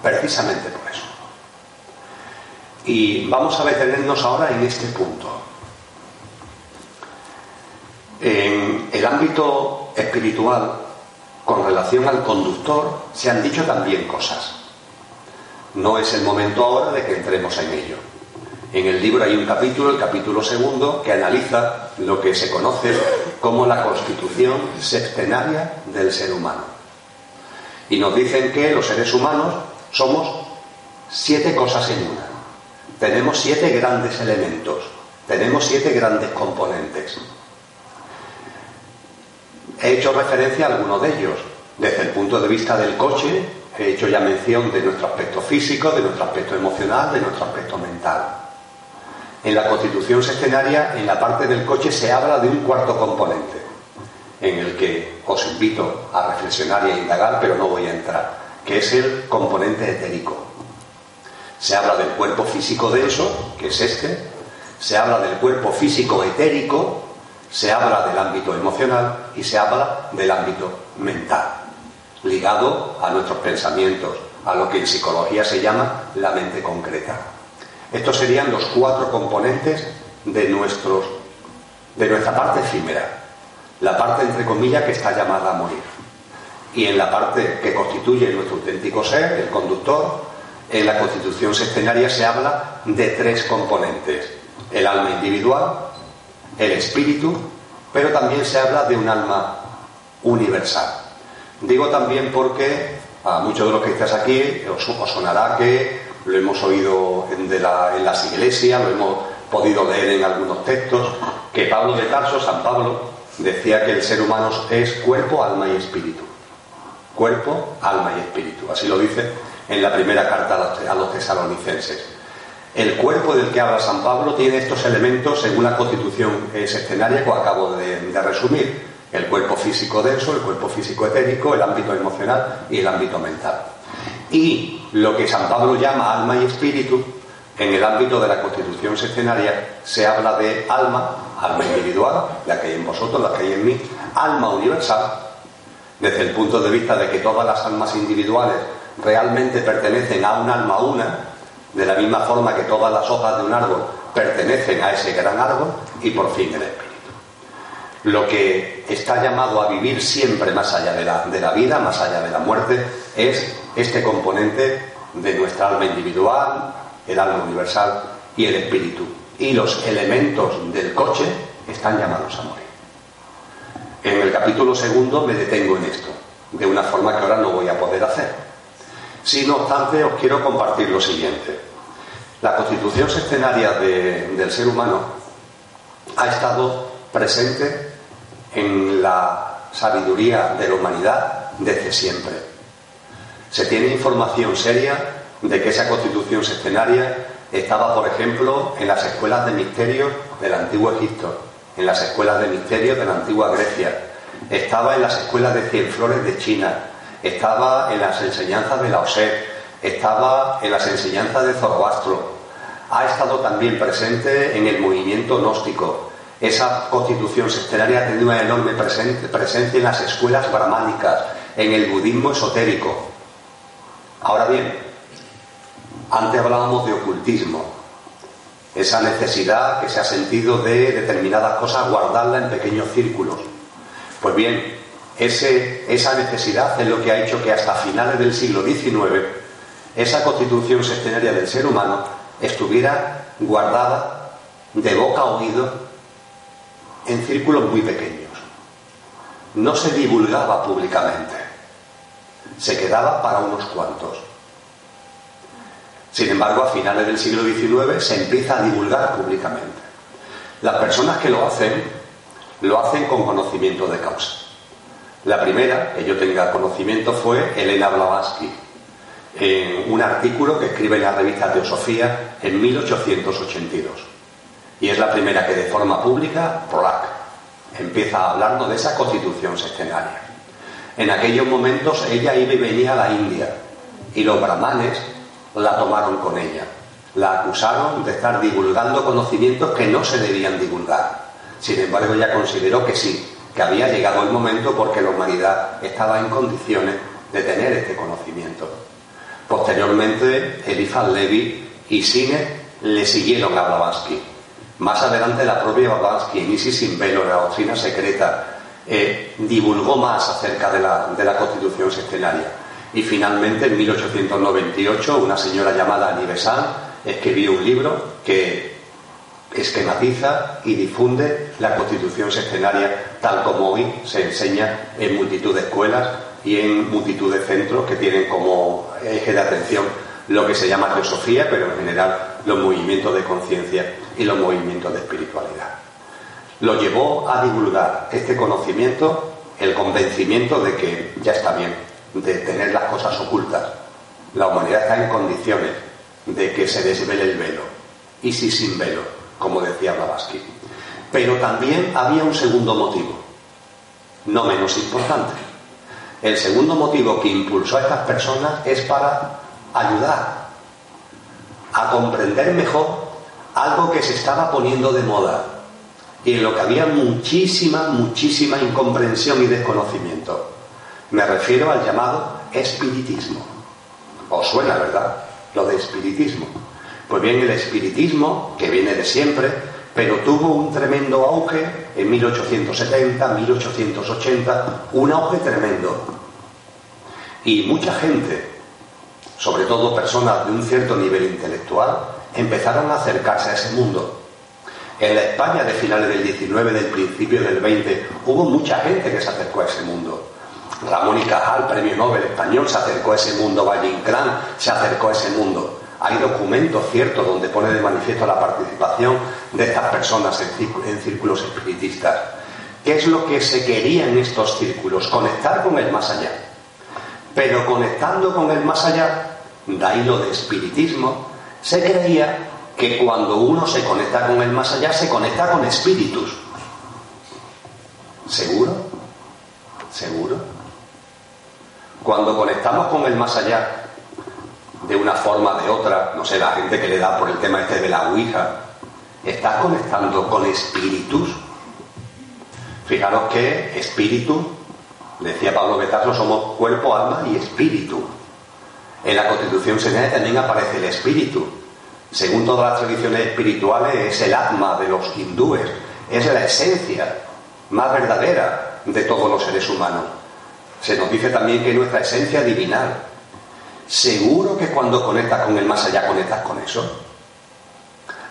B: Precisamente por eso. Y vamos a detenernos ahora en este punto. En el ámbito espiritual, con relación al conductor, se han dicho también cosas. No es el momento ahora de que entremos en ello. En el libro hay un capítulo, el capítulo segundo, que analiza lo que se conoce como la constitución sextenaria del ser humano. Y nos dicen que los seres humanos somos siete cosas en una. Tenemos siete grandes elementos, tenemos siete grandes componentes. He hecho referencia a algunos de ellos. Desde el punto de vista del coche, he hecho ya mención de nuestro aspecto físico, de nuestro aspecto emocional, de nuestro aspecto mental. En la constitución sextenaria, en la parte del coche, se habla de un cuarto componente, en el que os invito a reflexionar y a indagar, pero no voy a entrar, que es el componente etérico. Se habla del cuerpo físico denso, que es este, se habla del cuerpo físico etérico, se habla del ámbito emocional y se habla del ámbito mental, ligado a nuestros pensamientos, a lo que en psicología se llama la mente concreta. Estos serían los cuatro componentes de, nuestra parte efímera, la parte entre comillas que está llamada a morir. Y en la parte que constituye nuestro auténtico ser, el conductor, en la constitución sextenaria se habla de tres componentes, el alma individual, el espíritu, pero también se habla de un alma universal. Digo también porque a muchos de los que estáis aquí os sonará que lo hemos oído en, las iglesias, lo hemos podido leer en algunos textos, que Pablo de Tarso, San Pablo, decía que el ser humano es cuerpo, alma y espíritu. Cuerpo, alma y espíritu. Así lo dice en la primera carta a los tesalonicenses. El cuerpo del que habla San Pablo tiene estos elementos según la constitución escenaria que acabo de, resumir. El cuerpo físico denso, el cuerpo físico etérico, el ámbito emocional y el ámbito mental. Y lo que San Pablo llama alma y espíritu, en el ámbito de la constitución escenaria se habla de alma, alma individual, la que hay en vosotros, la que hay en mí, alma universal, desde el punto de vista de que todas las almas individuales realmente pertenecen a un alma una, de la misma forma que todas las hojas de un árbol pertenecen a ese gran árbol, y por fin el espíritu. Lo que está llamado a vivir siempre más allá de la, de la vida, más allá de la muerte, es este componente de nuestra alma individual, el alma universal y el espíritu. Y los elementos del coche están llamados a morir. En el capítulo segundo me detengo en esto, de una forma que ahora no voy a poder hacer. Si no obstante, os quiero compartir lo siguiente. La constitución sextenaria del ser humano ha estado presente en la sabiduría de la humanidad desde siempre. Se tiene información seria de que esa constitución sextenaria estaba, por ejemplo, en las escuelas de misterios del antiguo Egipto, en las escuelas de misterios de la antigua Grecia, estaba en las escuelas de Cienflores de China, estaba en las enseñanzas de la OSEP, estaba en las enseñanzas de Zoroastro, ha estado también presente en el movimiento gnóstico. Esa constitución sextenaria ha tenido una enorme presencia en las escuelas brahmánicas, en el budismo esotérico. Ahora bien, antes hablábamos de ocultismo, esa necesidad que se ha sentido de determinadas cosas guardarla en pequeños círculos. Pues bien, esa necesidad es lo que ha hecho que hasta finales del siglo XIX esa constitución sextenaria del ser humano estuviera guardada de boca a oído en círculos muy pequeños. No se divulgaba públicamente, se quedaba para unos cuantos. Sin embargo, a finales del siglo XIX se empieza a divulgar públicamente. Las personas que lo hacen, lo hacen con conocimiento de causa. La primera, que yo tenga conocimiento, fue Elena Blavatsky, en un artículo que escribe en la revista Teosofía en 1882. Y es la primera que de forma pública, Polak, empieza a hablarnos de esa constitución sextenaria. En aquellos momentos ella iba y venía a la India y los brahmanes la tomaron con ella. La acusaron de estar divulgando conocimientos que no se debían divulgar. Sin embargo, ella consideró que sí, que había llegado el momento porque la humanidad estaba en condiciones de tener este conocimiento. Posteriormente, Eliphaz Levi y Sine le siguieron a Blavatsky. Más adelante, la propia Blavatsky, en Isis sin velo, la doctrina secreta, eh, divulgó más acerca de la, constitución sextenaria. Y finalmente, en 1898, una señora llamada Annie escribió un libro que esquematiza y difunde la constitución sextenaria tal como hoy se enseña en multitud de escuelas y en multitud de centros que tienen como eje de atención lo que se llama teosofía, pero en general los movimientos de conciencia y los movimientos de espiritualidad. Lo llevó a divulgar este conocimiento, el convencimiento de que ya está bien, de tener las cosas ocultas. La humanidad está en condiciones de que se desvele el velo. Y si sin velo, como decía Blavatsky. Pero también había un segundo motivo, no menos importante. El segundo motivo que impulsó a estas personas es para ayudar a comprender mejor algo que se estaba poniendo de moda y en lo que había muchísima, muchísima incomprensión y desconocimiento. Me refiero al llamado espiritismo. ¿Os suena, verdad? Lo de espiritismo. Pues bien, el espiritismo, que viene de siempre, pero tuvo un tremendo auge en 1870, 1880, un auge tremendo. Y mucha gente, sobre todo personas de un cierto nivel intelectual, empezaron a acercarse a ese mundo. En la España de finales del 19, del principio del 20, hubo mucha gente que se acercó a ese mundo. Ramón y Cajal, premio Nobel español, se acercó a ese mundo. Valle Inclán se acercó a ese mundo. Hay documentos ciertos donde pone de manifiesto la participación de estas personas en, círculos espiritistas. ¿Qué es lo que se quería en estos círculos? Conectar con el más allá. Pero conectando con el más allá, de ahí lo de espiritismo, se creía que cuando uno se conecta con el más allá, se conecta con espíritus. ¿Seguro? ¿Seguro? Cuando conectamos con el más allá, de una forma de otra, no sé, la gente que le da por el tema este de la Ouija, ¿estás conectando con espíritus? Fijaros que espíritu, decía Pablo Betazo, somos cuerpo, alma y espíritu. En la Constitución Señal también aparece el espíritu. Según todas las tradiciones espirituales, es el alma de los hindúes, es la esencia más verdadera de todos los seres humanos. Se nos dice también que nuestra esencia divinal. ¿Seguro que cuando conectas con el más allá conectas con eso?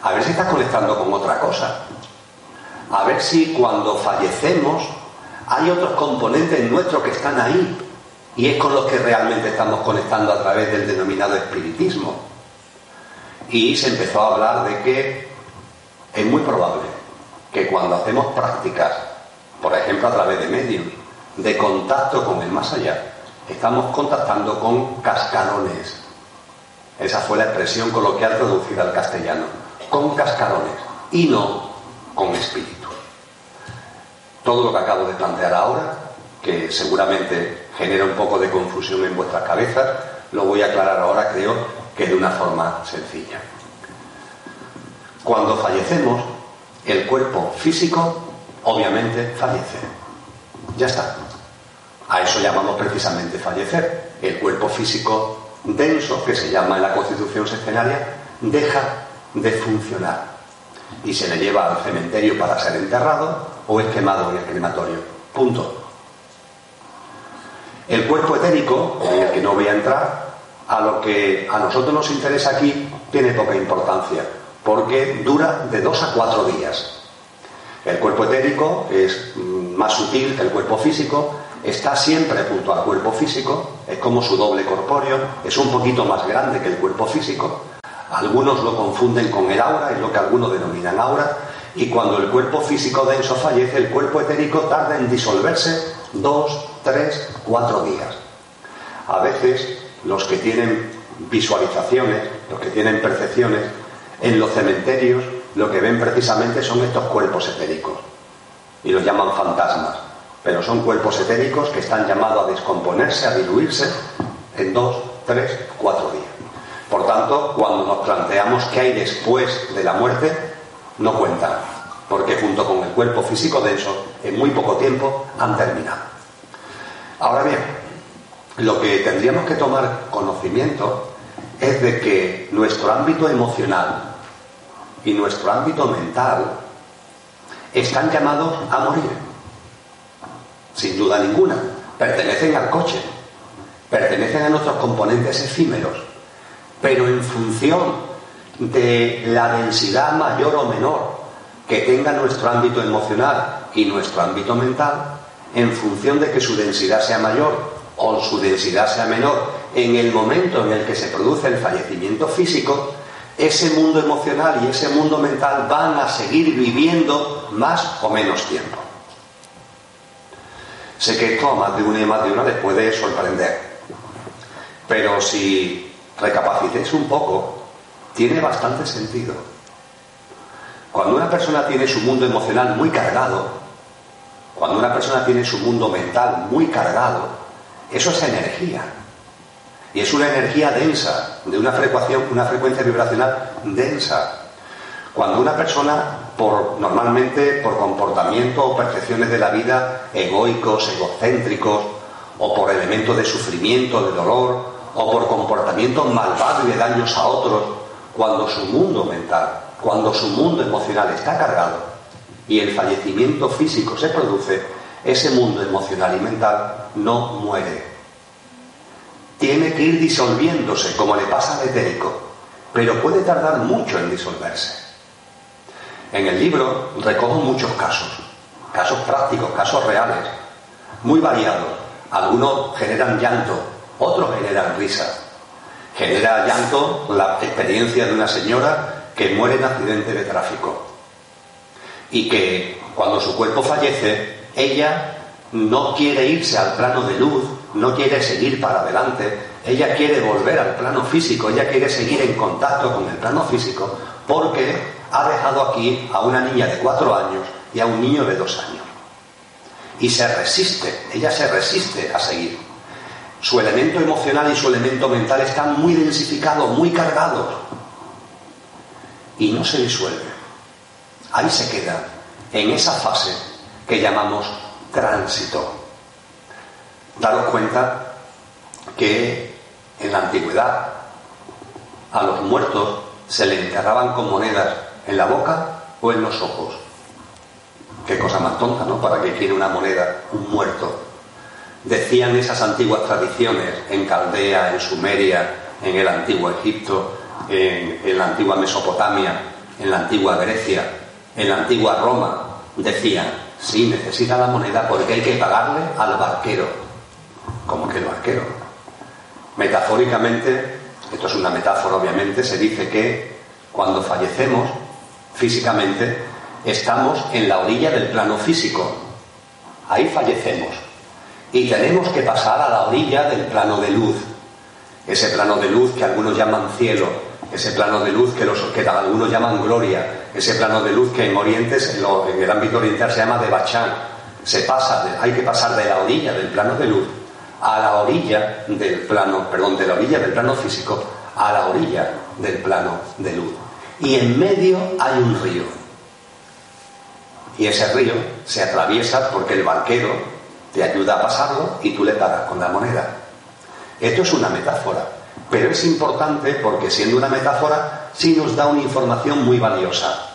B: A ver si estás conectando con otra cosa. A ver si cuando fallecemos hay otros componentes nuestros que están ahí y es con los que realmente estamos conectando a través del denominado espiritismo. Y se empezó a hablar de que es muy probable que cuando hacemos prácticas, por ejemplo a través de medios, de contacto con el más allá, estamos contactando con cascarones. Esa fue la expresión coloquial traducida al castellano. Con cascarones y no con espíritus. Todo lo que acabo de plantear ahora, que seguramente genera un poco de confusión en vuestras cabezas, lo voy a aclarar ahora, creo que de una forma sencilla. Cuando fallecemos, el cuerpo físico obviamente fallece. Ya está. A eso llamamos precisamente fallecer. El cuerpo físico denso, que se llama en la constitución sextenaria, deja de funcionar y se le lleva al cementerio para ser enterrado o es quemado en el crematorio. Punto. El cuerpo etérico, en el que no voy a entrar, a lo que a nosotros nos interesa aquí, tiene poca importancia, porque dura de dos a cuatro días. El cuerpo etérico es mm, más sutil que el cuerpo físico, está siempre junto al cuerpo físico, es como su doble corpóreo, es un poquito más grande que el cuerpo físico. Algunos lo confunden con el aura, es lo que algunos denominan aura, y cuando el cuerpo físico denso fallece, el cuerpo etérico tarda en disolverse dos, tres, cuatro días. A veces los que tienen visualizaciones, los que tienen percepciones, en los cementerios lo que ven precisamente son estos cuerpos etéricos y los llaman fantasmas pero son cuerpos etéricos que están llamados a descomponerse, a diluirse en dos, tres, cuatro días. Por tanto, cuando nos planteamos qué hay después de la muerte, no cuentan, porque junto con el cuerpo físico denso, en muy poco tiempo han terminado. Ahora bien, lo que tendríamos que tomar conocimiento es de que nuestro ámbito emocional y nuestro ámbito mental están llamados a morir. Sin duda ninguna, pertenecen al coche, pertenecen a nuestros componentes efímeros, pero en función de la densidad mayor o menor que tenga nuestro ámbito emocional y nuestro ámbito mental, en función de que su densidad sea mayor o su densidad sea menor, en el momento en el que se produce el fallecimiento físico, ese mundo emocional y ese mundo mental van a seguir viviendo más o menos tiempo. Sé que esto a más de una y más de una les puede sorprender, pero si recapacitéis un poco, tiene bastante sentido. Cuando una persona tiene su mundo emocional muy cargado, cuando una persona tiene su mundo mental muy cargado, eso es energía. Y es una energía densa, de una frecuencia, una frecuencia vibracional densa. Cuando una persona, por, normalmente por comportamiento o percepciones de la vida egoicos, egocéntricos, o por elementos de sufrimiento, de dolor, o por comportamientos malvados y de daños a otros, cuando su mundo mental, cuando su mundo emocional está cargado y el fallecimiento físico se produce, ese mundo emocional y mental no muere. Tiene que ir disolviéndose, como le pasa al etérico, pero puede tardar mucho en disolverse. En el libro recojo muchos casos, casos prácticos, casos reales, muy variados. Algunos generan llanto, otros generan risa. Genera llanto la experiencia de una señora que muere en accidente de tráfico y que cuando su cuerpo fallece ella no quiere irse al plano de luz, no quiere seguir para adelante, ella quiere volver al plano físico, ella quiere seguir en contacto con el plano físico porque ha dejado aquí a una niña de cuatro años y a un niño de dos años. Y se resiste, ella se resiste a seguir. Su elemento emocional y su elemento mental están muy densificados, muy cargados. Y no se disuelve. Ahí se queda, en esa fase que llamamos tránsito. Daros cuenta que en la antigüedad a los muertos se le enterraban con monedas en la boca o en los ojos. Qué cosa más tonta, ¿no? ¿Para qué quiere una moneda un muerto? Decían esas antiguas tradiciones en Caldea, en Sumeria, en el antiguo Egipto, en, en la antigua Mesopotamia, en la antigua Grecia, en la antigua Roma, decían, sí, necesita la moneda porque hay que pagarle al barquero. ¿Cómo que el barquero? Metafóricamente, esto es una metáfora obviamente, se dice que cuando fallecemos físicamente estamos en la orilla del plano físico. Ahí fallecemos. Y tenemos que pasar a la orilla del plano de luz. Ese plano de luz que algunos llaman cielo, ese plano de luz que, los, que algunos llaman gloria, ese plano de luz que en Oriente, en, el ámbito oriental se llama de Bachán. Se pasa, hay que pasar de la orilla del plano de luz a la orilla del plano, perdón, de la orilla del plano físico a la orilla del plano de luz. Y en medio hay un río. Y ese río se atraviesa porque el barquero te ayuda a pasarlo y tú le pagas con la moneda. Esto es una metáfora, pero es importante porque siendo una metáfora sí nos da una información muy valiosa.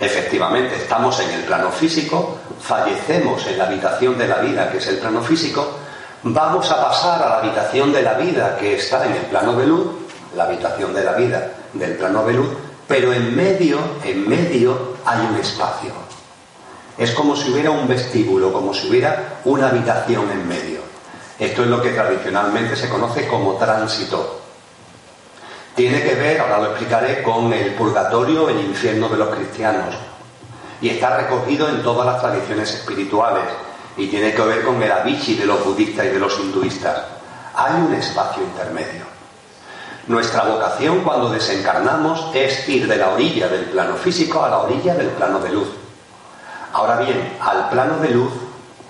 B: Efectivamente, estamos en el plano físico, fallecemos en la habitación de la vida, que es el plano físico, vamos a pasar a la habitación de la vida, que está en el plano de luz, la habitación de la vida del plano de luz, pero en medio, en medio hay un espacio. Es como si hubiera un vestíbulo, como si hubiera una habitación en medio. Esto es lo que tradicionalmente se conoce como tránsito. Tiene que ver, ahora lo explicaré, con el purgatorio, el infierno de los cristianos. Y está recogido en todas las tradiciones espirituales. Y tiene que ver con el abichi de los budistas y de los hinduistas. Hay un espacio intermedio. Nuestra vocación cuando desencarnamos es ir de la orilla del plano físico a la orilla del plano de luz. Ahora bien, al plano de luz,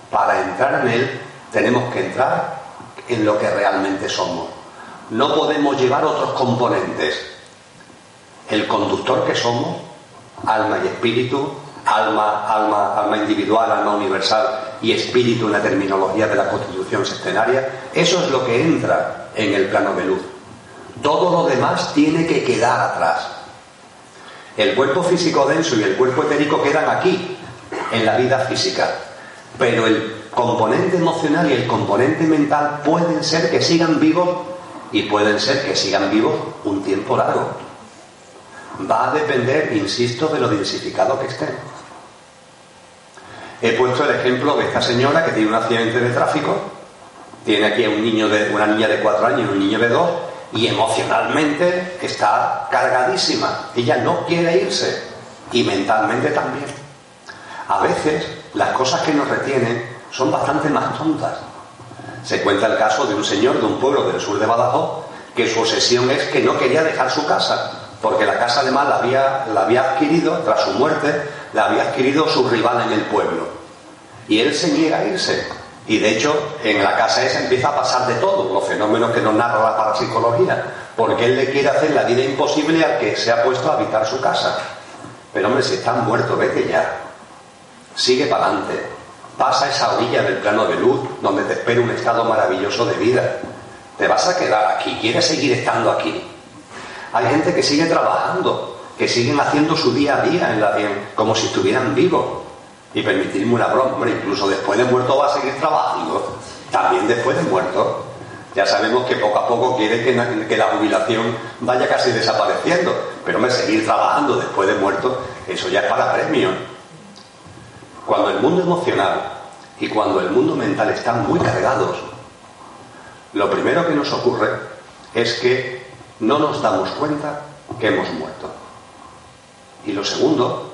B: para entrar en él, tenemos que entrar en lo que realmente somos. No podemos llevar otros componentes. El conductor que somos, alma y espíritu, alma, alma, alma individual, alma universal y espíritu en la terminología de la constitución sextenaria, eso es lo que entra en el plano de luz. Todo lo demás tiene que quedar atrás. El cuerpo físico denso y el cuerpo etérico quedan aquí, en la vida física. Pero el componente emocional y el componente mental pueden ser que sigan vivos y pueden ser que sigan vivos un tiempo largo. Va a depender, insisto, de lo densificado que estén. He puesto el ejemplo de esta señora que tiene un accidente de tráfico, tiene aquí a un niño de, una niña de cuatro años y un niño de dos, y emocionalmente está cargadísima. Ella no quiere irse y mentalmente también. A veces las cosas que nos retienen son bastante más tontas. Se cuenta el caso de un señor de un pueblo del sur de Badajoz que su obsesión es que no quería dejar su casa, porque la casa además la había, la había adquirido, tras su muerte, la había adquirido su rival en el pueblo. Y él se niega a irse. Y de hecho, en la casa esa empieza a pasar de todo, los fenómenos que nos narra la parapsicología, porque él le quiere hacer la vida imposible al que se ha puesto a habitar su casa. Pero hombre, si están muertos, vete ya. Sigue para adelante. Pasa esa orilla del plano de luz, donde te espera un estado maravilloso de vida. Te vas a quedar aquí, quieres seguir estando aquí. Hay gente que sigue trabajando, que siguen haciendo su día a día en la, como si estuvieran vivos y permitirme una broma, hombre, incluso después de muerto va a seguir trabajando, también después de muerto. Ya sabemos que poco a poco quiere que, la jubilación vaya casi desapareciendo, pero hombre, seguir trabajando después de muerto, eso ya es para premio. Cuando el mundo emocional y cuando el mundo mental están muy cargados, lo primero que nos ocurre es que no nos damos cuenta que hemos muerto. Y lo segundo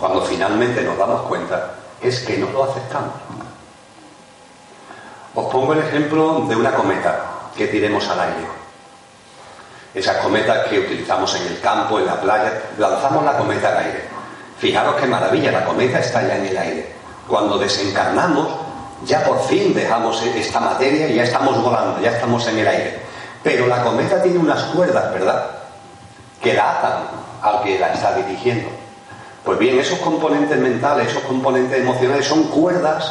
B: cuando finalmente nos damos cuenta, es que no lo aceptamos. Os pongo el ejemplo de una cometa que tiremos al aire. Esas cometas que utilizamos en el campo, en la playa, lanzamos la cometa al aire. Fijaros qué maravilla, la cometa está ya en el aire. Cuando desencarnamos, ya por fin dejamos esta materia y ya estamos volando, ya estamos en el aire. Pero la cometa tiene unas cuerdas, ¿verdad? Que la atan al que la está dirigiendo. Pues bien, esos componentes mentales, esos componentes emocionales son cuerdas,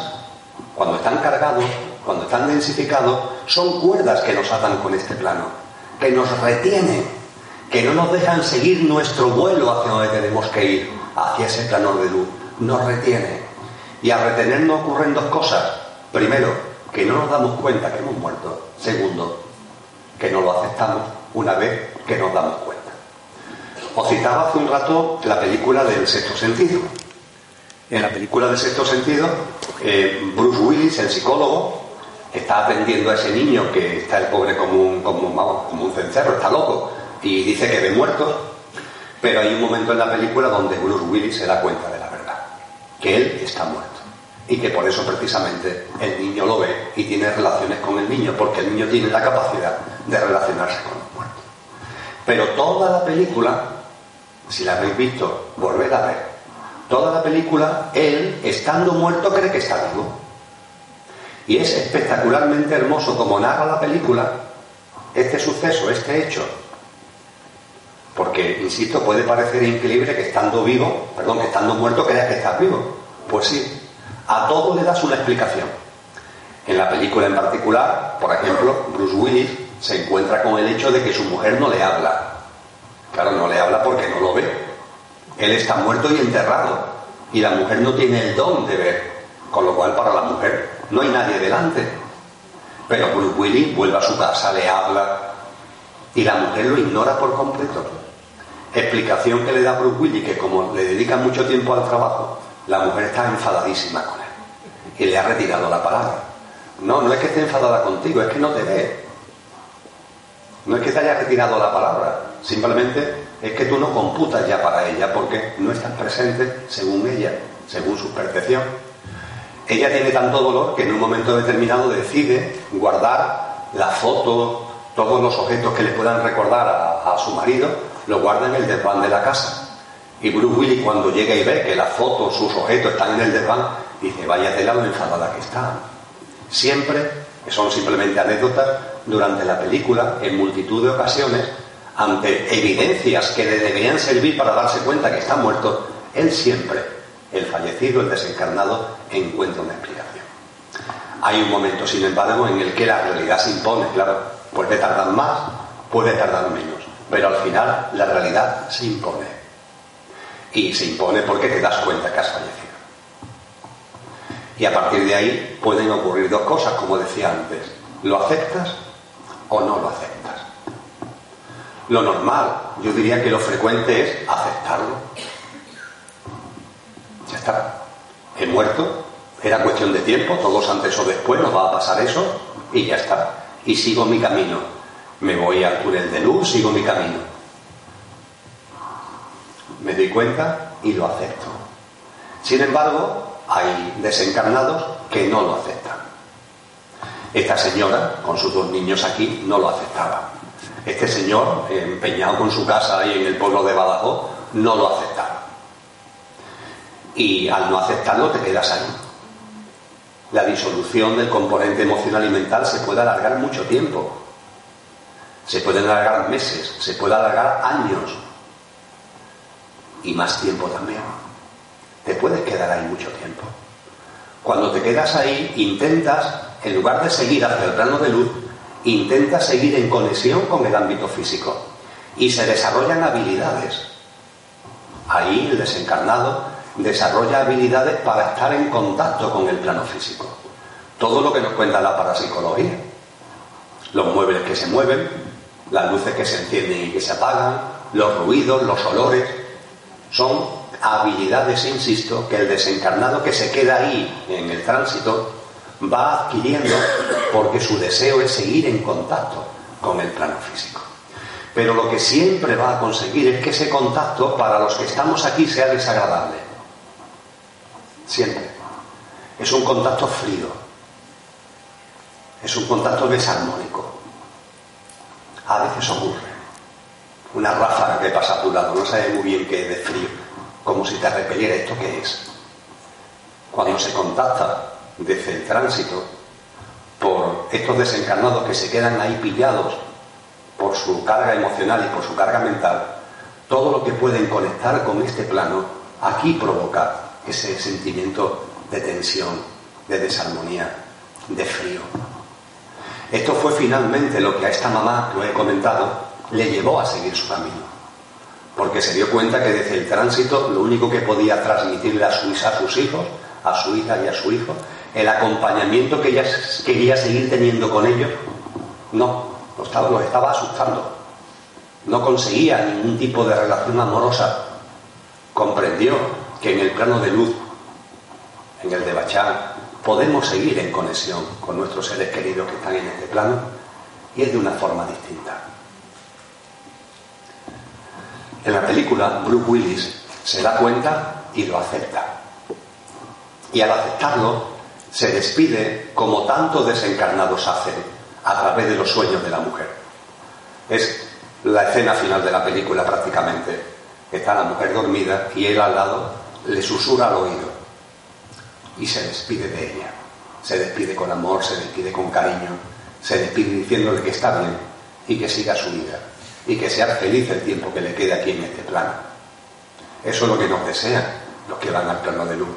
B: cuando están cargados, cuando están densificados, son cuerdas que nos atan con este plano, que nos retienen, que no nos dejan seguir nuestro vuelo hacia donde tenemos que ir, hacia ese plano de luz. Nos retiene. Y al retenernos ocurren dos cosas. Primero, que no nos damos cuenta que hemos muerto. Segundo, que no lo aceptamos una vez que nos damos cuenta. Os citaba hace un rato la película del sexto sentido. En la película del sexto sentido, eh, Bruce Willis, el psicólogo, está atendiendo a ese niño que está el pobre como un, como, un cencerro, está loco, y dice que ve muerto. Pero hay un momento en la película donde Bruce Willis se da cuenta de la verdad, que él está muerto. Y que por eso precisamente el niño lo ve y tiene relaciones con el niño, porque el niño tiene la capacidad de relacionarse con los muertos. Pero toda la película si la habéis visto, volved a ver. Toda la película, él, estando muerto, cree que está vivo. Y es espectacularmente hermoso como narra la película este suceso, este hecho. Porque, insisto, puede parecer increíble que estando vivo, perdón, que estando muerto creas que estás vivo. Pues sí, a todo le das una explicación. En la película en particular, por ejemplo, Bruce Willis se encuentra con el hecho de que su mujer no le habla. Claro, no le habla porque no lo ve. Él está muerto y enterrado. Y la mujer no tiene el don de ver. Con lo cual, para la mujer no hay nadie delante. Pero Bruce Willis vuelve a su casa, le habla. Y la mujer lo ignora por completo. Explicación que le da Bruce Willis, que como le dedica mucho tiempo al trabajo, la mujer está enfadadísima con él. Y le ha retirado la palabra. No, no es que esté enfadada contigo, es que no te ve. No es que te haya retirado la palabra, simplemente es que tú no computas ya para ella porque no estás presente según ella, según su percepción. Ella tiene tanto dolor que en un momento determinado decide guardar la foto, todos los objetos que le puedan recordar a, su marido, lo guarda en el desván de la casa. Y Bruce Willis cuando llega y ve que las fotos, sus objetos están en el desván, dice, vaya tela lo enfadada que está. Siempre, que son simplemente anécdotas, durante la película, en multitud de ocasiones, ante evidencias que le deberían servir para darse cuenta que está muerto, él siempre, el fallecido, el desencarnado, encuentra una explicación. Hay un momento, sin embargo, en el que la realidad se impone, claro, puede tardar más, puede tardar menos, pero al final la realidad se impone. Y se impone porque te das cuenta que has fallecido. Y a partir de ahí pueden ocurrir dos cosas, como decía antes. ¿Lo aceptas o no lo aceptas. Lo normal, yo diría que lo frecuente es aceptarlo. Ya está. He muerto, era cuestión de tiempo, todos antes o después nos va a pasar eso y ya está. Y sigo mi camino. Me voy al túnel de luz, sigo mi camino. Me doy cuenta y lo acepto. Sin embargo, hay desencarnados que no lo aceptan. Esta señora, con sus dos niños aquí, no lo aceptaba. Este señor, empeñado con su casa ahí en el pueblo de Badajoz, no lo aceptaba. Y al no aceptarlo te quedas ahí. La disolución del componente emocional y mental se puede alargar mucho tiempo. Se pueden alargar meses, se puede alargar años. Y más tiempo también. Te puedes quedar ahí mucho tiempo. Cuando te quedas ahí, intentas en lugar de seguir hacia el plano de luz, intenta seguir en conexión con el ámbito físico y se desarrollan habilidades. Ahí el desencarnado desarrolla habilidades para estar en contacto con el plano físico. Todo lo que nos cuenta la parapsicología. Los muebles que se mueven, las luces que se encienden y que se apagan, los ruidos, los olores, son habilidades, insisto, que el desencarnado que se queda ahí en el tránsito va adquiriendo porque su deseo es seguir en contacto con el plano físico. Pero lo que siempre va a conseguir es que ese contacto para los que estamos aquí sea desagradable. Siempre. Es un contacto frío. Es un contacto desarmónico. A veces ocurre. Una ráfaga que pasa a tu lado, no sabes muy bien qué es de frío, como si te repeliera esto que es. Cuando se contacta desde el tránsito por estos desencarnados que se quedan ahí pillados por su carga emocional y por su carga mental, todo lo que pueden conectar con este plano aquí provoca ese sentimiento de tensión, de desarmonía, de frío. Esto fue finalmente lo que a esta mamá, lo he comentado, le llevó a seguir su camino. Porque se dio cuenta que desde el tránsito lo único que podía transmitirle a, su, a sus hijos, a su hija y a su hijo, el acompañamiento que ella quería seguir teniendo con ellos, no, los estaba, los estaba asustando. No conseguía ningún tipo de relación amorosa. Comprendió que en el plano de luz, en el de Bachán, podemos seguir en conexión con nuestros seres queridos que están en este plano y es de una forma distinta. En la película, Bruce Willis se da cuenta y lo acepta. Y al aceptarlo, se despide como tantos desencarnados hacen a través de los sueños de la mujer. Es la escena final de la película prácticamente. Está la mujer dormida y él al lado le susurra al oído y se despide de ella. Se despide con amor, se despide con cariño, se despide diciéndole que está bien y que siga su vida y que sea feliz el tiempo que le quede aquí en este plano. Eso es lo que nos desean los que van al plano de luz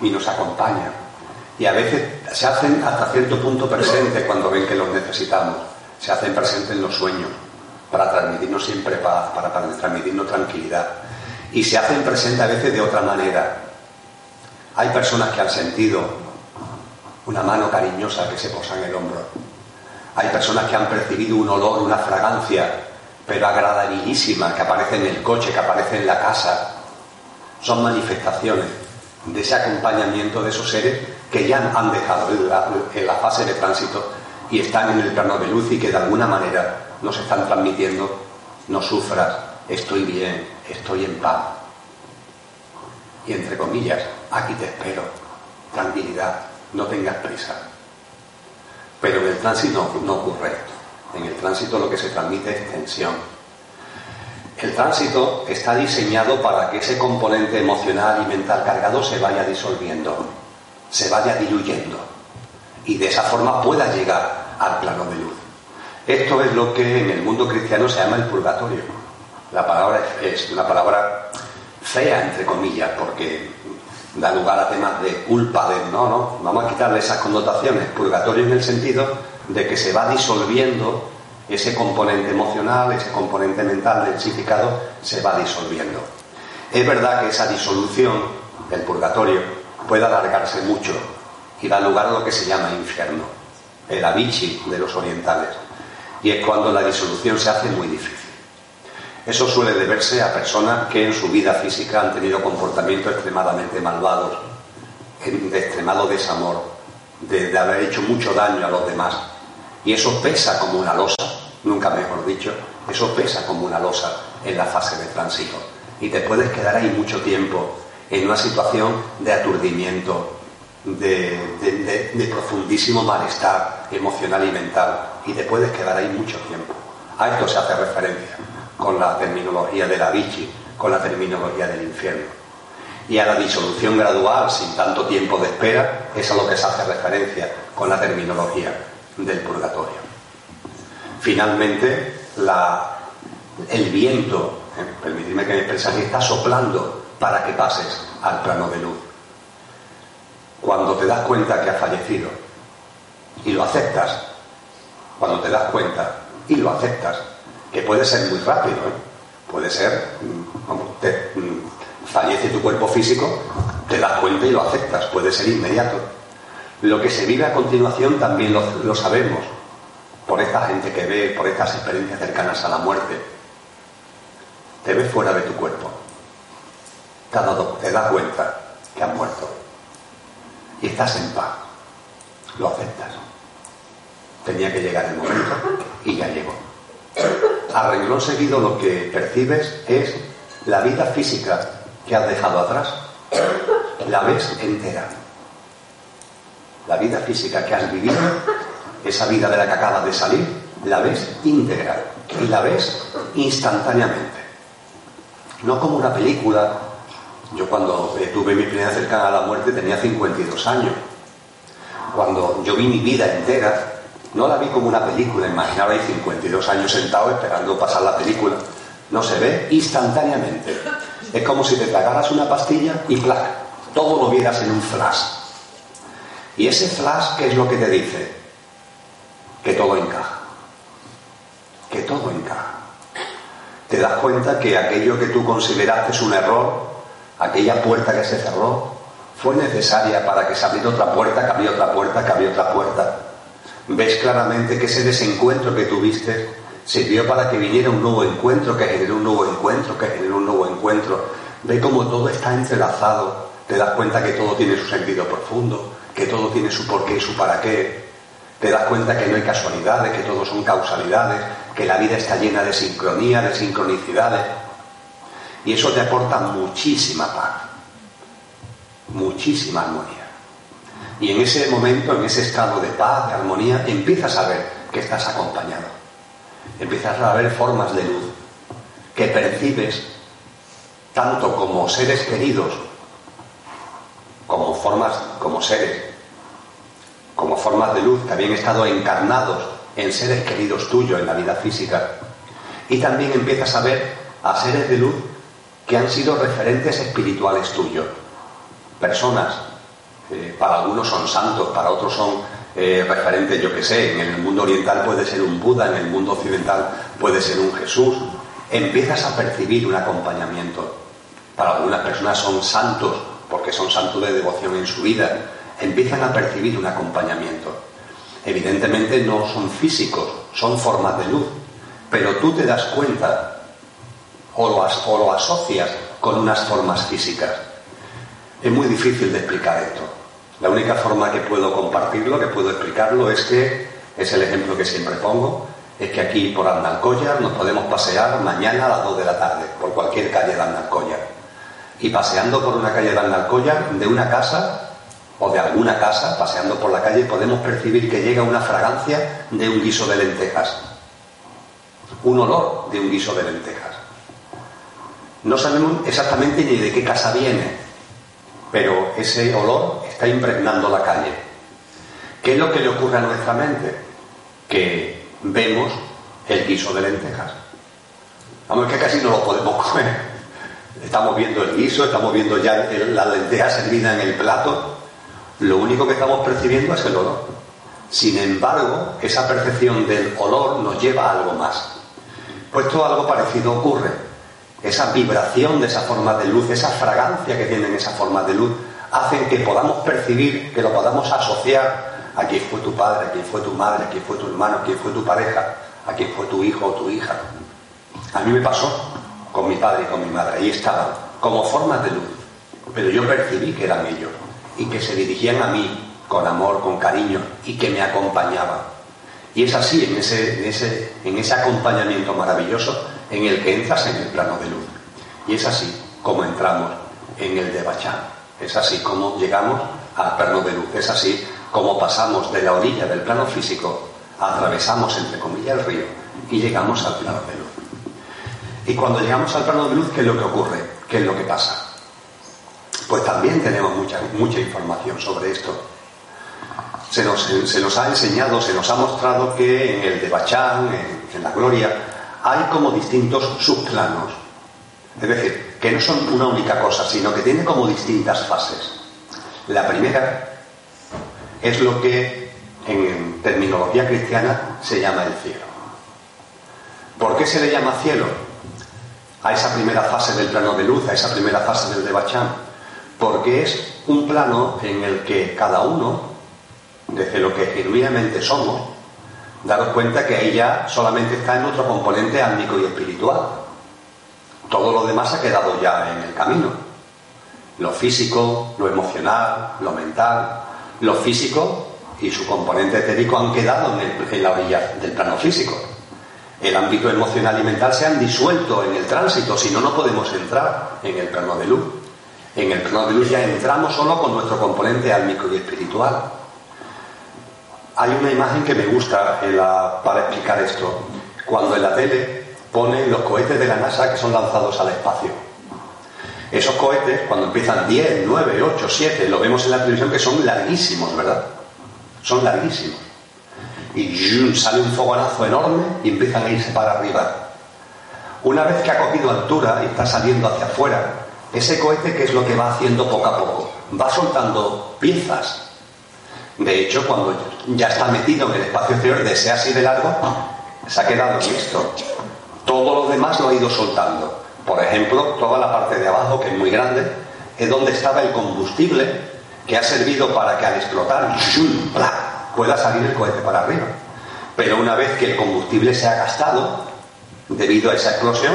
B: y nos acompañan. Y a veces se hacen hasta cierto punto presentes cuando ven que los necesitamos. Se hacen presentes en los sueños para transmitirnos siempre paz, para, para transmitirnos tranquilidad. Y se hacen presentes a veces de otra manera. Hay personas que han sentido una mano cariñosa que se posa en el hombro. Hay personas que han percibido un olor, una fragancia pero agradabilísima, que aparece en el coche, que aparece en la casa. Son manifestaciones de ese acompañamiento de esos seres que ya han dejado en la, fase de tránsito y están en el plano de luz y que de alguna manera nos están transmitiendo, no sufras, estoy bien, estoy en paz. Y entre comillas, aquí te espero, tranquilidad, no tengas prisa. Pero en el tránsito no, no ocurre esto. En el tránsito lo que se transmite es tensión. El tránsito está diseñado para que ese componente emocional y mental cargado se vaya disolviendo, se vaya diluyendo y de esa forma pueda llegar al plano de luz. Esto es lo que en el mundo cristiano se llama el purgatorio. La palabra es una palabra fea, entre comillas, porque da lugar a temas de culpa, de no, no, vamos a quitarle esas connotaciones. Purgatorio en el sentido de que se va disolviendo ese componente emocional, ese componente mental del psificado, se va disolviendo. Es verdad que esa disolución del purgatorio puede alargarse mucho y da lugar a lo que se llama infierno, el abichi de los orientales, y es cuando la disolución se hace muy difícil. Eso suele deberse a personas que en su vida física han tenido comportamientos extremadamente malvados, de extremado desamor, de, haber hecho mucho daño a los demás. Y eso pesa como una losa, nunca mejor dicho, eso pesa como una losa en la fase de tránsito. Y te puedes quedar ahí mucho tiempo en una situación de aturdimiento, de, profundísimo malestar emocional y mental. Y te puedes quedar ahí mucho tiempo. A esto se hace referencia con la terminología de la Vichy, con la terminología del infierno y a la disolución gradual sin tanto tiempo de espera es a lo que se hace referencia con la terminología del purgatorio. Finalmente, el viento, eh, permitidme que me exprese, está soplando para que pases al plano de luz. Cuando te das cuenta que has fallecido y lo aceptas, cuando te das cuenta y lo aceptas, que puede ser muy rápido, puede ser, como mm, mm, fallece tu cuerpo físico, te das cuenta y lo aceptas, puede ser inmediato. Lo que se vive a continuación también lo, sabemos, por esta gente que ve, por estas experiencias cercanas a la muerte. Te ves fuera de tu cuerpo, te, te das cuenta que has muerto y estás en paz, lo aceptas. Tenía que llegar el momento y ya llegó. A renglón seguido lo que percibes es la vida física que has dejado atrás, la ves entera. la vida física que has vivido, esa vida de la que acabas de salir, la ves íntegra y la ves instantáneamente. No como una película. Yo cuando tuve mi primera cercana a la muerte tenía 52 años. Cuando yo vi mi vida entera, no la vi como una película. Imaginaba ahí 52 años sentado esperando pasar la película. No se ve instantáneamente. Es como si te tragaras una pastilla y ¡plac! Todo lo vieras en un flash. Y ese flash, ¿qué es lo que te dice? Que todo encaja. Que todo encaja. Te das cuenta que aquello que tú consideraste es un error, aquella puerta que se cerró, fue necesaria para que se abriera otra puerta, que abrió otra puerta, que abrió otra puerta. Ves claramente que ese desencuentro que tuviste sirvió para que viniera un nuevo encuentro, que generó un nuevo encuentro, que generó un nuevo encuentro. Ve cómo todo está entrelazado, te das cuenta que todo tiene su sentido profundo, que todo tiene su porqué y su para qué. Te das cuenta que no hay casualidades, que todo son causalidades, que la vida está llena de sincronía, de sincronicidades. Y eso te aporta muchísima paz, muchísima armonía. Y en ese momento, en ese estado de paz, de armonía, empiezas a ver que estás acompañado empiezas a ver formas de luz que percibes tanto como seres queridos, como formas, como seres, como formas de luz que habían estado encarnados en seres queridos tuyos en la vida física. Y también empiezas a ver a seres de luz que han sido referentes espirituales tuyos. Personas, eh, para algunos son santos, para otros son eh, referente, yo que sé, en el mundo oriental puede ser un Buda, en el mundo occidental puede ser un Jesús, empiezas a percibir un acompañamiento. Para algunas personas son santos, porque son santos de devoción en su vida, empiezan a percibir un acompañamiento. Evidentemente no son físicos, son formas de luz, pero tú te das cuenta o lo, o lo asocias con unas formas físicas. Es muy difícil de explicar esto. La única forma que puedo compartirlo, que puedo explicarlo, es que, es el ejemplo que siempre pongo, es que aquí por Andalcollar nos podemos pasear mañana a las 2 de la tarde, por cualquier calle de Andalcollar. Y paseando por una calle de Andalcollar, de una casa o de alguna casa, paseando por la calle, podemos percibir que llega una fragancia de un guiso de lentejas. Un olor de un guiso de lentejas. No sabemos exactamente ni de qué casa viene, pero ese olor está impregnando la calle. ¿Qué es lo que le ocurre a nuestra mente? Que vemos el guiso de lentejas. Vamos, que casi no lo podemos *laughs* comer. Estamos viendo el guiso, estamos viendo ya la lenteja servida en el plato. Lo único que estamos percibiendo es el olor. Sin embargo, esa percepción del olor nos lleva a algo más. Pues todo algo parecido ocurre esa vibración de esa forma de luz, esa fragancia que tienen esa forma de luz, hacen que podamos percibir, que lo podamos asociar a quién fue tu padre, a quién fue tu madre, a quién fue tu hermano, a quién fue tu pareja, a quién fue tu hijo o tu hija. A mí me pasó con mi padre y con mi madre, ahí estaban, como formas de luz, pero yo percibí que eran ellos y que se dirigían a mí con amor, con cariño y que me acompañaban. Y es así, en ese, en ese, en ese acompañamiento maravilloso, en el que entras en el plano de luz. Y es así como entramos en el de Bachán. Es así como llegamos al plano de luz. Es así como pasamos de la orilla del plano físico, atravesamos, entre comillas, el río y llegamos al plano de luz. Y cuando llegamos al plano de luz, ¿qué es lo que ocurre? ¿Qué es lo que pasa? Pues también tenemos mucha, mucha información sobre esto. Se nos, se nos, ha enseñado, se nos ha mostrado que en el de Bachán, en la Gloria, hay como distintos subplanos. Es decir, que no son una única cosa, sino que tienen como distintas fases. La primera es lo que en terminología cristiana se llama el cielo. ¿Por qué se le llama cielo? A esa primera fase del plano de luz, a esa primera fase del Debachán. Porque es un plano en el que cada uno, desde lo que genuinamente somos, daros cuenta que ahí ya solamente está en otro componente álmico y espiritual. Todo lo demás ha quedado ya en el camino. Lo físico, lo emocional, lo mental, lo físico y su componente etérico han quedado en, la orilla del plano físico. El ámbito emocional y mental se han disuelto en el tránsito, si no, no podemos entrar en el plano de luz. En el plano de luz ya entramos solo con nuestro componente álmico y espiritual. hay una imagen que me gusta para explicar esto. Cuando en la tele ponen los cohetes de la NASA que son lanzados al espacio. Esos cohetes, cuando empiezan 10, 9, 8, 7, lo vemos en la televisión que son larguísimos, ¿verdad? Son larguísimos. Y sale un fogonazo enorme y empiezan a irse para arriba. Una vez que ha cogido altura y está saliendo hacia afuera, ese cohete, ¿qué es lo que va haciendo poco a poco? Va soltando piezas. De hecho, cuando ya está metido en el espacio exterior de ese así de largo, se ha quedado listo. Todo lo demás lo ha ido soltando. Por ejemplo, toda la parte de abajo, que es muy grande, es donde estaba el combustible que ha servido para que al explotar pueda salir el cohete para arriba. Pero una vez que el combustible se ha gastado, debido a esa explosión,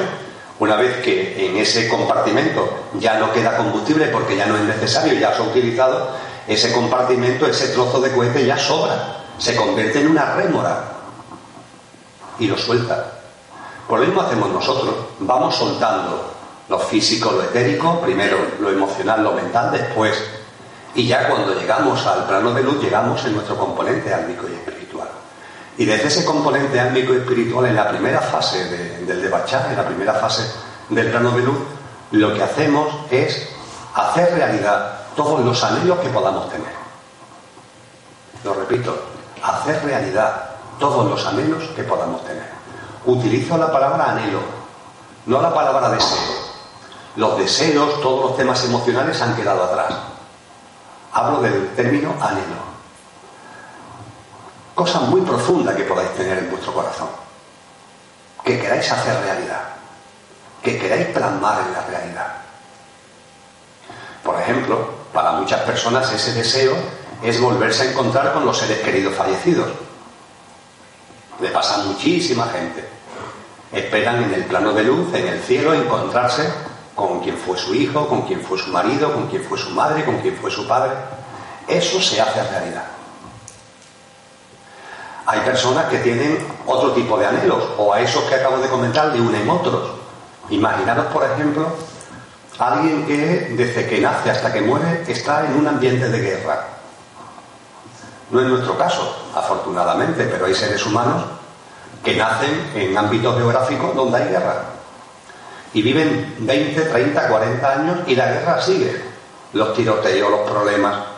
B: una vez que en ese compartimento ya no queda combustible porque ya no es necesario, ya se ha utilizado, ese compartimento, ese trozo de cohete ya sobra, se convierte en una rémora y lo suelta. Por lo mismo hacemos nosotros, vamos soltando lo físico, lo etérico, primero lo emocional, lo mental, después. Y ya cuando llegamos al plano de luz, llegamos en nuestro componente álmico y espiritual. Y desde ese componente álmico y espiritual, en la primera fase del debachar, en la primera fase del plano de luz, lo que hacemos es hacer realidad todos los anhelos que podamos tener. Lo repito, hacer realidad todos los anhelos que podamos tener. Utilizo la palabra anhelo, no la palabra deseo. Los deseos, todos los temas emocionales han quedado atrás. Hablo del término anhelo cosa muy profunda que podáis tener en vuestro corazón, que queráis hacer realidad, que queráis plasmar en la realidad. Por ejemplo, para muchas personas ese deseo es volverse a encontrar con los seres queridos fallecidos. Le pasa a muchísima gente. Esperan en el plano de luz, en el cielo, encontrarse con quien fue su hijo, con quien fue su marido, con quien fue su madre, con quien fue su padre. Eso se hace realidad. Hay personas que tienen otro tipo de anhelos, o a esos que acabo de comentar le unen otros. Imaginaros, por ejemplo, alguien que desde que nace hasta que muere está en un ambiente de guerra. No es nuestro caso, afortunadamente, pero hay seres humanos que nacen en ámbitos geográficos donde hay guerra. Y viven 20, 30, 40 años y la guerra sigue. Los tiroteos, los problemas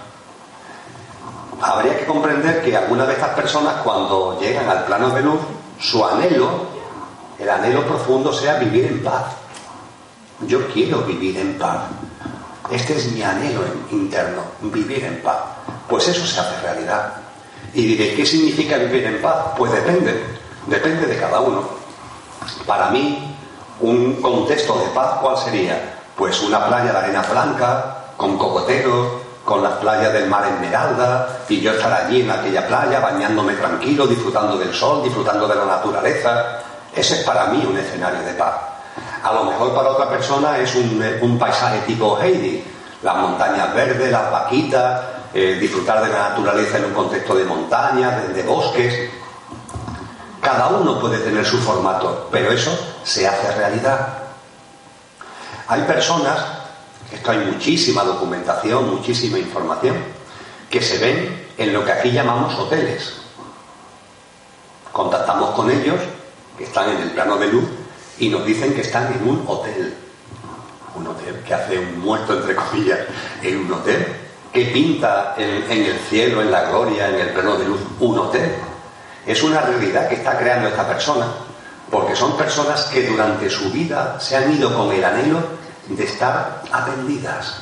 B: habría que comprender que algunas de estas personas cuando llegan al plano de luz, su anhelo, el anhelo profundo sea vivir en paz. Yo quiero vivir en paz. Este es mi anhelo interno, vivir en paz. Pues eso se hace realidad. Y diré, ¿qué significa vivir en paz? Pues depende, depende de cada uno. Para mí, un contexto de paz, ¿cuál sería? Pues una playa de arena blanca, con cocoteros, con las playas del mar Esmeralda y yo estar allí en aquella playa bañándome tranquilo, disfrutando del sol, disfrutando de la naturaleza. Ese es para mí un escenario de paz. A lo mejor para otra persona es un, paisaje tipo Heidi, las montañas verdes, las vaquitas, eh, disfrutar de la naturaleza en un contexto de montañas, de, de bosques. Cada uno puede tener su formato, pero eso se hace realidad. Hay personas esto hay muchísima documentación, muchísima información, que se ven en lo que aquí llamamos hoteles. Contactamos con ellos, que están en el plano de luz, y nos dicen que están en un hotel. Un hotel que hace un muerto, entre comillas, en un hotel, que pinta en, en el cielo, en la gloria, en el plano de luz, un hotel. Es una realidad que está creando esta persona, porque son personas que durante su vida se han ido con el anhelo de estar atendidas.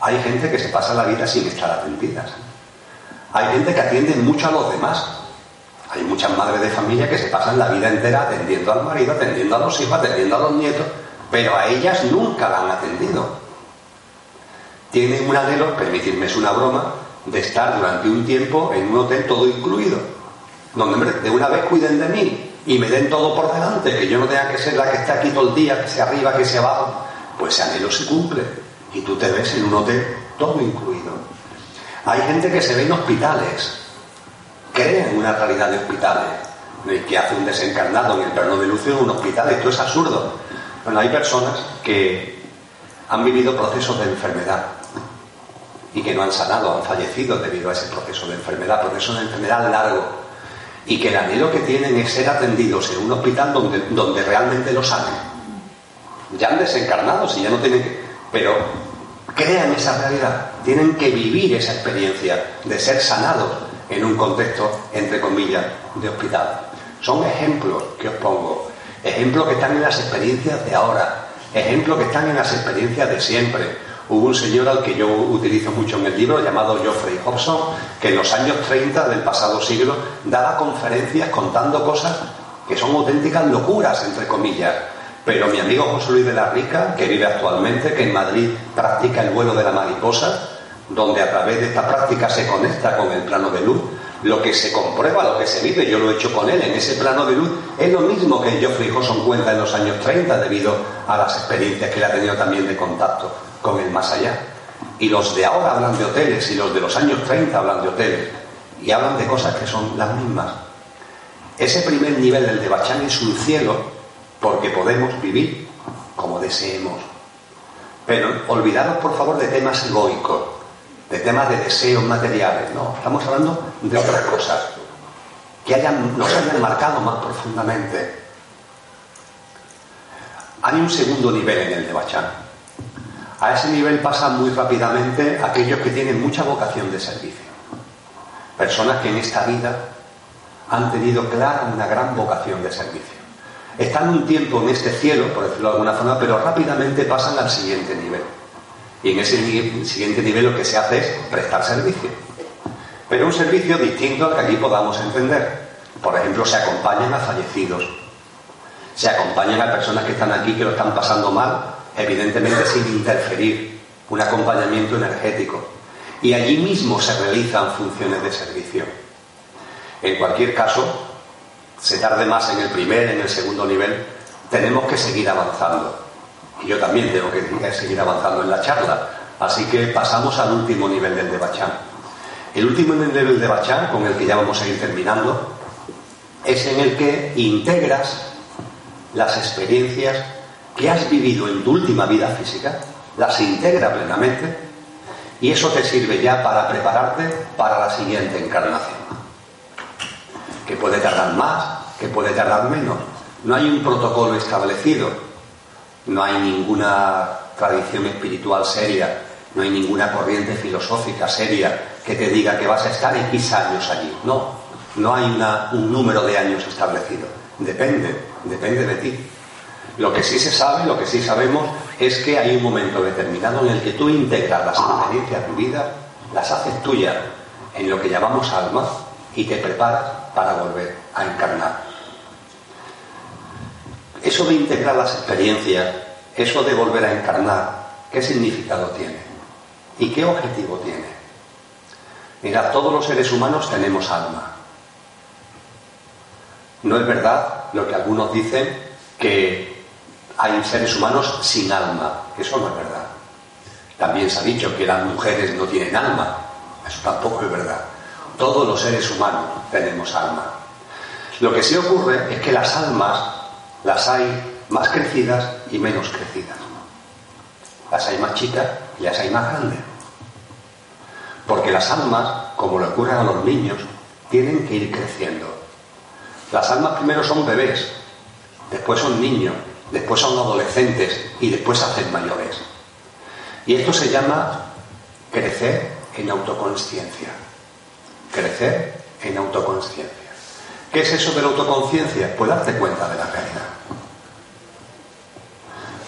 B: Hay gente que se pasa la vida sin estar atendidas. Hay gente que atiende mucho a los demás. Hay muchas madres de familia que se pasan la vida entera atendiendo al marido, atendiendo a los hijos, atendiendo a los nietos, pero a ellas nunca la han atendido. Tienen un anhelo, permitirme es una broma, de estar durante un tiempo en un hotel todo incluido, donde de una vez cuiden de mí, y me den todo por delante, que yo no tenga que ser la que esté aquí todo el día, que sea arriba, que sea abajo, pues ese anhelo se cumple. Y tú te ves en un hotel todo incluido. Hay gente que se ve en hospitales, cree en una realidad de hospitales, que hace un desencarnado en el plano de luz en un hospital, esto es absurdo. Bueno, hay personas que han vivido procesos de enfermedad y que no han sanado, han fallecido debido a ese proceso de enfermedad, es una enfermedad largo y que el anhelo que tienen es ser atendidos en un hospital donde, donde realmente lo sanen. Ya han desencarnado, si ya no tienen que... Pero crean esa realidad, tienen que vivir esa experiencia de ser sanados en un contexto, entre comillas, de hospital. Son ejemplos que os pongo, ejemplos que están en las experiencias de ahora, ejemplos que están en las experiencias de siempre. Hubo un señor al que yo utilizo mucho en el libro llamado Geoffrey Hobson, que en los años 30 del pasado siglo daba conferencias contando cosas que son auténticas locuras, entre comillas. Pero mi amigo José Luis de la Rica, que vive actualmente, que en Madrid practica el vuelo de la mariposa, donde a través de esta práctica se conecta con el plano de luz, lo que se comprueba, lo que se vive, yo lo he hecho con él en ese plano de luz, es lo mismo que Geoffrey Hobson cuenta en los años 30 debido a las experiencias que él ha tenido también de contacto con el más allá. Y los de ahora hablan de hoteles y los de los años 30 hablan de hoteles y hablan de cosas que son las mismas. Ese primer nivel del de Bachán es un cielo porque podemos vivir como deseemos. Pero olvidaros por favor de temas egoicos de temas de deseos materiales, no, estamos hablando de otras cosas que nos hayan marcado más profundamente. Hay un segundo nivel en el de Bachán. A ese nivel pasan muy rápidamente aquellos que tienen mucha vocación de servicio. Personas que en esta vida han tenido clara una gran vocación de servicio. Están un tiempo en este cielo, por decirlo de alguna forma, pero rápidamente pasan al siguiente nivel. Y en ese siguiente nivel lo que se hace es prestar servicio. Pero un servicio distinto al que aquí podamos entender. Por ejemplo, se acompañan a fallecidos, se acompañan a personas que están aquí que lo están pasando mal, evidentemente sin interferir, un acompañamiento energético. Y allí mismo se realizan funciones de servicio. En cualquier caso, se tarde más en el primer, en el segundo nivel, tenemos que seguir avanzando. Y yo también tengo que seguir avanzando en la charla. Así que pasamos al último nivel del de Bachán. El último nivel de Bachán, con el que ya vamos a ir terminando, es en el que integras las experiencias que has vivido en tu última vida física, las integra plenamente y eso te sirve ya para prepararte para la siguiente encarnación. Que puede tardar más, que puede tardar menos. No hay un protocolo establecido no hay ninguna tradición espiritual seria, no hay ninguna corriente filosófica seria que te diga que vas a estar X años allí. No, no hay un número de años establecido. Depende, depende de ti. Lo que sí se sabe, lo que sí sabemos, es que hay un momento determinado en el que tú integras las experiencias vividas, las haces tuyas en lo que llamamos alma y te preparas para volver a encarnar. Eso de integrar las experiencias, eso de volver a encarnar, ¿qué significado tiene? ¿Y qué objetivo tiene? Mira, todos los seres humanos tenemos alma. No es verdad lo que algunos dicen que hay seres humanos sin alma. Eso no es verdad. También se ha dicho que las mujeres no tienen alma. Eso tampoco es verdad. Todos los seres humanos tenemos alma. Lo que sí ocurre es que las almas las hay más crecidas y menos crecidas. Las hay más chicas y las hay más grandes. Porque las almas, como le ocurre a los niños, tienen que ir creciendo. Las almas primero son bebés, después son niños, después son adolescentes y después hacen mayores. Y esto se llama crecer en autoconsciencia. Crecer en autoconsciencia. ¿Qué es eso de la autoconciencia? Pues darte cuenta de la realidad.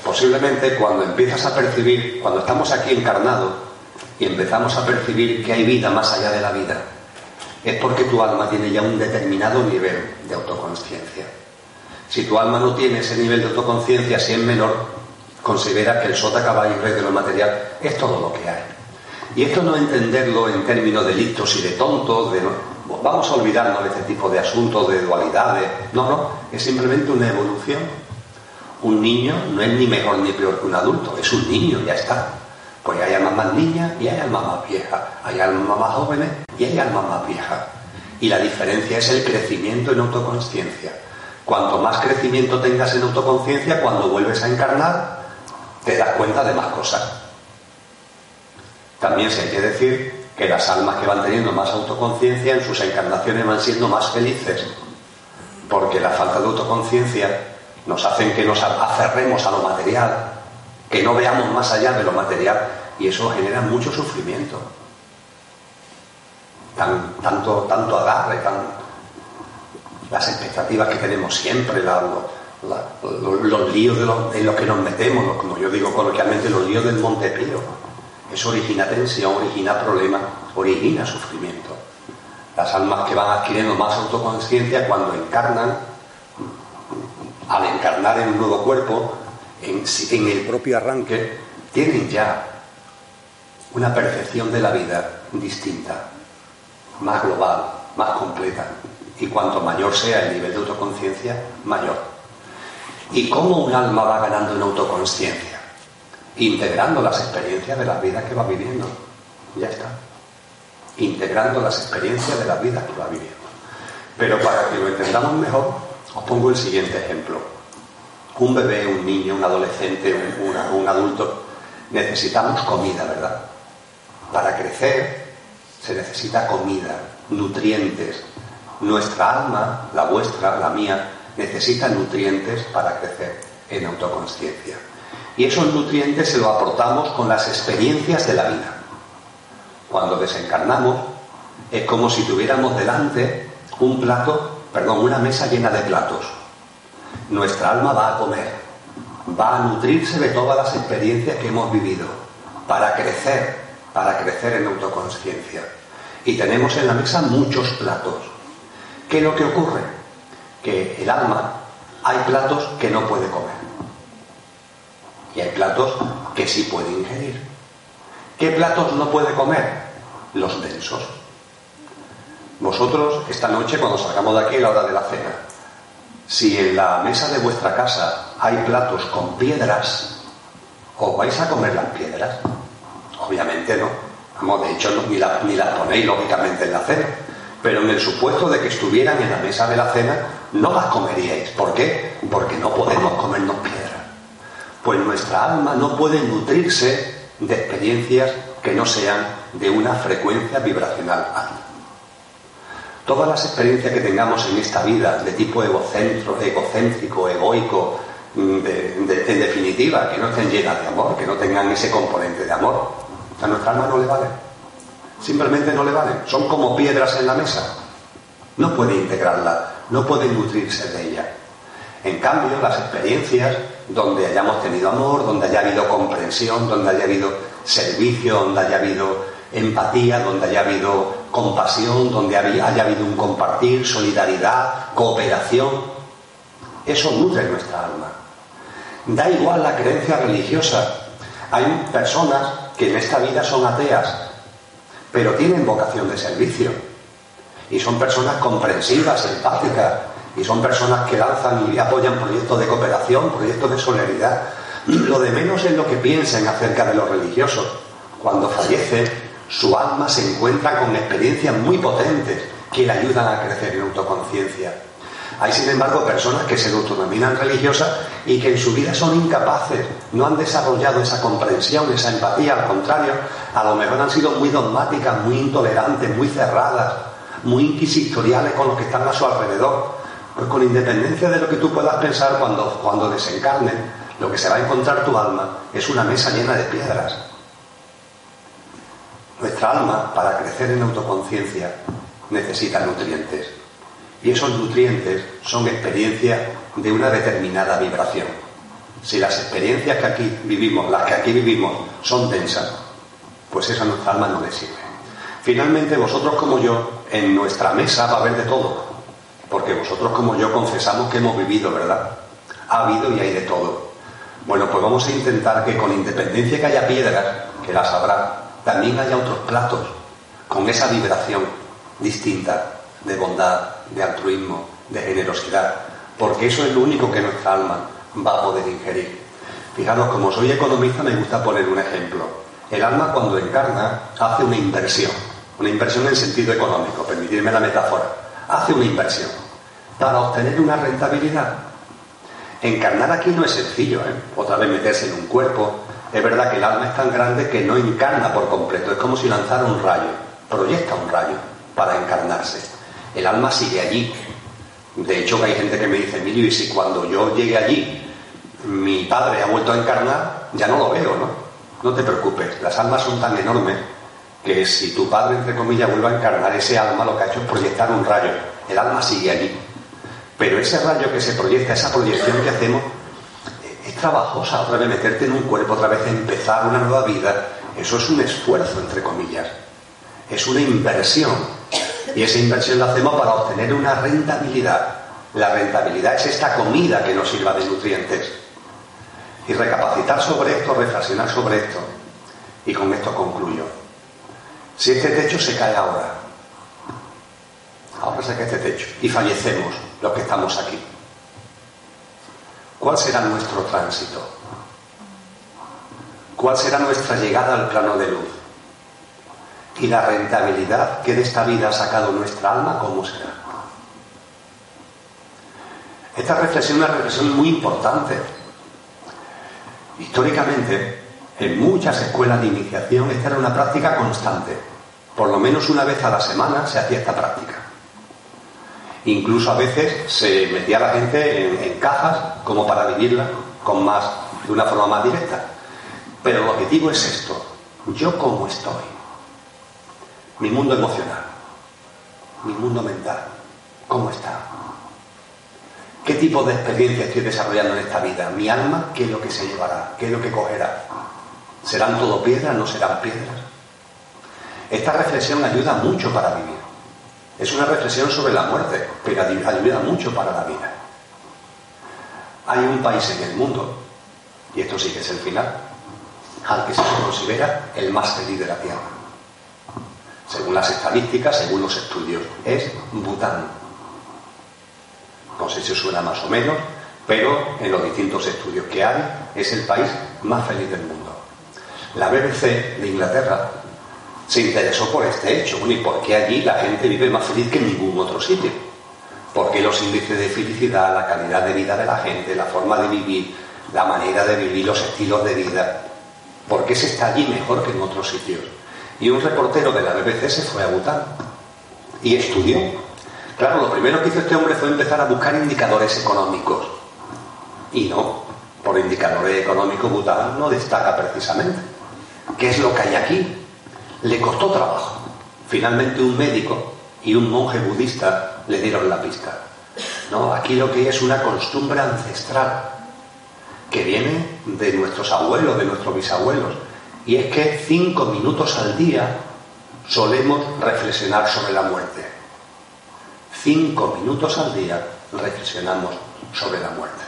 B: Posiblemente cuando empiezas a percibir, cuando estamos aquí encarnados y empezamos a percibir que hay vida más allá de la vida, es porque tu alma tiene ya un determinado nivel de autoconciencia. Si tu alma no tiene ese nivel de autoconciencia, si es menor, considera que el sota, caballo y rey de lo material es todo lo que hay. Y esto no entenderlo en términos de listos y de tontos, de vamos a olvidarnos de este tipo de asuntos, de dualidades. No, no, es simplemente una evolución. Un niño no es ni mejor ni peor que un adulto, es un niño, ya está. Pues hay almas más niñas y hay almas más viejas, hay almas más jóvenes y hay almas más viejas. Y la diferencia es el crecimiento en autoconciencia. Cuanto más crecimiento tengas en autoconciencia, cuando vuelves a encarnar, te das cuenta de más cosas. También se hay que decir que las almas que van teniendo más autoconciencia en sus encarnaciones van siendo más felices, porque la falta de autoconciencia nos hace que nos aferremos a lo material, que no veamos más allá de lo material, y eso genera mucho sufrimiento. tanto, tanto agarre, tan, las expectativas que tenemos siempre, los líos de en los que nos metemos, como yo digo coloquialmente, los líos del Montepío. Eso origina tensión, origina problemas, origina sufrimiento. Las almas que van adquiriendo más autoconciencia cuando encarnan, al encarnar en un nuevo cuerpo, en el propio arranque, tienen ya una percepción de la vida distinta, más global, más completa. Y cuanto mayor sea el nivel de autoconciencia, mayor. ¿Y cómo un alma va ganando en autoconciencia? Integrando las experiencias de la vida que va viviendo. Ya está. Integrando las experiencias de la vida que va viviendo. Pero para que lo entendamos mejor, os pongo el siguiente ejemplo. Un bebé, un niño, un adolescente, un adulto, necesitamos comida, ¿verdad? Para crecer se necesita comida, nutrientes, nuestra alma, la vuestra, la mía, necesita nutrientes para crecer en autoconsciencia. Y esos nutrientes se los aportamos con las experiencias de la vida. Cuando desencarnamos, es como si tuviéramos delante un plato, perdón, una mesa llena de platos. Nuestra alma va a comer, va a nutrirse de todas las experiencias que hemos vivido para crecer, para crecer en autoconsciencia. Y tenemos en la mesa muchos platos. ¿Qué es lo que ocurre? Que el alma hay platos que no puede comer. Y hay platos que sí puede ingerir. ¿Qué platos no puede comer? Los densos. Vosotros, esta noche, cuando salgamos de aquí a la hora de la cena, si en la mesa de vuestra casa hay platos con piedras, ¿os vais a comer las piedras? Obviamente no. Vamos, de hecho, ni, ni las ponéis lógicamente en la cena pero en el supuesto de que estuvieran en la mesa de la cena, no las comeríais. ¿Por qué? Porque no podemos comernos piedra. Pues nuestra alma no puede nutrirse de experiencias que no sean de una frecuencia vibracional alta. Todas las experiencias que tengamos en esta vida de tipo egocentro, egocéntrico, egoico, mm, en definitiva, que no estén llenas de amor, que no tengan ese componente de amor, a nuestra alma no le vale simplemente no le valen. Son como piedras en la mesa. No puede integrarla, no puede nutrirse de ella. En cambio, las experiencias donde hayamos tenido amor, donde haya habido comprensión, donde haya habido servicio, donde haya habido empatía, donde haya habido compasión, donde haya habido un compartir, solidaridad, cooperación, eso nutre nuestra alma. Da igual la creencia religiosa. Hay personas que en esta vida son ateas, pero tienen vocación de servicio. Y son personas comprensivas, empáticas, y son personas que lanzan y apoyan proyectos de cooperación, proyectos de solidaridad. Lo de menos es lo que piensen acerca de los religiosos. Cuando fallecen, su alma se encuentra con experiencias muy potentes que le ayudan a crecer en autoconciencia. Hay, sin embargo, personas que se autonominan religiosas y que en su vida son incapaces, no han desarrollado esa comprensión, esa empatía, al contrario, a lo mejor han sido muy dogmáticas, muy intolerantes, muy cerradas, muy inquisitoriales con los que están a su alrededor. Pues con independencia de lo que tú puedas pensar cuando, cuando desencarnen, lo que se va a encontrar tu alma es una mesa llena de piedras. Nuestra alma, para crecer en autoconciencia, necesita nutrientes. Y esos nutrientes son experiencias de una determinada vibración. Si las experiencias que aquí vivimos, las que aquí vivimos, son densas, pues esa nuestra alma no le sirve. Finalmente, vosotros como yo, en nuestra mesa va a haber de todo, porque vosotros como yo confesamos que hemos vivido, ¿verdad? Ha habido y hay de todo. Bueno, pues vamos a intentar que con independencia que haya piedras, que las habrá, también haya otros platos con esa vibración distinta de bondad, de altruismo, de generosidad, porque eso es lo único que nuestra alma va a poder ingerir. Fijaros, como soy economista me gusta poner un ejemplo. El alma cuando encarna hace una inversión, una inversión en sentido económico, permitirme la metáfora, hace una inversión para obtener una rentabilidad. Encarnar aquí no es sencillo, ¿eh? otra vez meterse en un cuerpo, Es verdad que el alma es tan grande que no encarna por completo, es como si lanzara un rayo, proyecta un rayo para encarnarse. El alma sigue allí. De hecho, hay gente que me dice, Emilio, y si cuando yo llegue allí mi padre ha vuelto a encarnar, ya no lo veo, ¿no? No te preocupes, las almas son tan enormes que si tu padre, entre comillas, vuelve a encarnar, ese alma lo que ha hecho es proyectar un rayo. El alma sigue allí. Pero ese rayo que se proyecta, esa proyección que hacemos, es trabajosa. Otra vez meterte en un cuerpo, otra vez empezar una nueva vida. Eso es un esfuerzo, entre comillas. Es una inversión. Y esa inversión la hacemos para obtener una rentabilidad. La rentabilidad es esta comida que nos sirva de nutrientes. Y recapacitar sobre esto, reflexionar sobre esto. Y con esto concluyo. Si este techo se cae ahora, ahora se cae este techo, y fallecemos los que estamos aquí, ¿cuál será nuestro tránsito? ¿Cuál será nuestra llegada al plano de luz? Y la rentabilidad que de esta vida ha sacado nuestra alma, ¿cómo será? Esta reflexión es una reflexión muy importante. Históricamente, en muchas escuelas de iniciación esta era una práctica constante. Por lo menos una vez a la semana se hacía esta práctica. Incluso a veces se metía la gente en, cajas como para vivirla con más, de una forma más directa. Pero el objetivo es esto. Yo cómo estoy. Mi mundo emocional. Mi mundo mental. ¿Cómo está? ¿Qué tipo de experiencia estoy desarrollando en esta vida? Mi alma, ¿qué es lo que se llevará? ¿Qué es lo que cogerá? ¿Serán todo piedras? ¿No serán piedras? Esta reflexión ayuda mucho para vivir. Es una reflexión sobre la muerte, pero ayuda mucho para la vida. Hay un país en el mundo, y esto sí que es el final, al que se considera el más feliz de la Tierra. Según las estadísticas, según los estudios, es Bután. No sé si os suena más o menos, pero en los distintos estudios que hay es el país más feliz del mundo. La BBC de Inglaterra se interesó por este hecho. ¿y por qué allí la gente vive más feliz que en ningún otro sitio? ¿Por qué los índices de felicidad, la calidad de vida de la gente, la forma de vivir, la manera de vivir, los estilos de vida? ¿Por qué se está allí mejor que en otros sitios? Y un reportero de la BBC se fue a Bután y estudió Claro, lo primero que hizo este hombre fue empezar a buscar indicadores económicos. Y no, por indicadores económicos Bután no destaca precisamente. ¿Qué es lo que hay aquí? Le costó trabajo. Finalmente un médico y un monje budista le dieron la pista. No, aquí lo que hay es una costumbre ancestral que viene de nuestros abuelos, de nuestros bisabuelos. Y es que cinco minutos al día solemos reflexionar sobre la muerte cinco minutos al día reflexionamos sobre la muerte.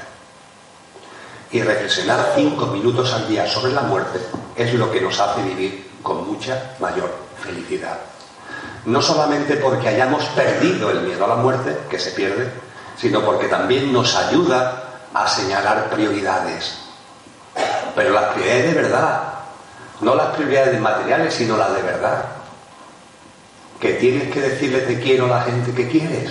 B: Y reflexionar cinco minutos al día sobre la muerte es lo que nos hace vivir con mucha mayor felicidad. No solamente porque hayamos perdido el miedo a la muerte, que se pierde, sino porque también nos ayuda a señalar prioridades. Pero las prioridades de verdad, no las prioridades materiales, sino las de verdad que tienes que decirle te quiero a la gente que quieres.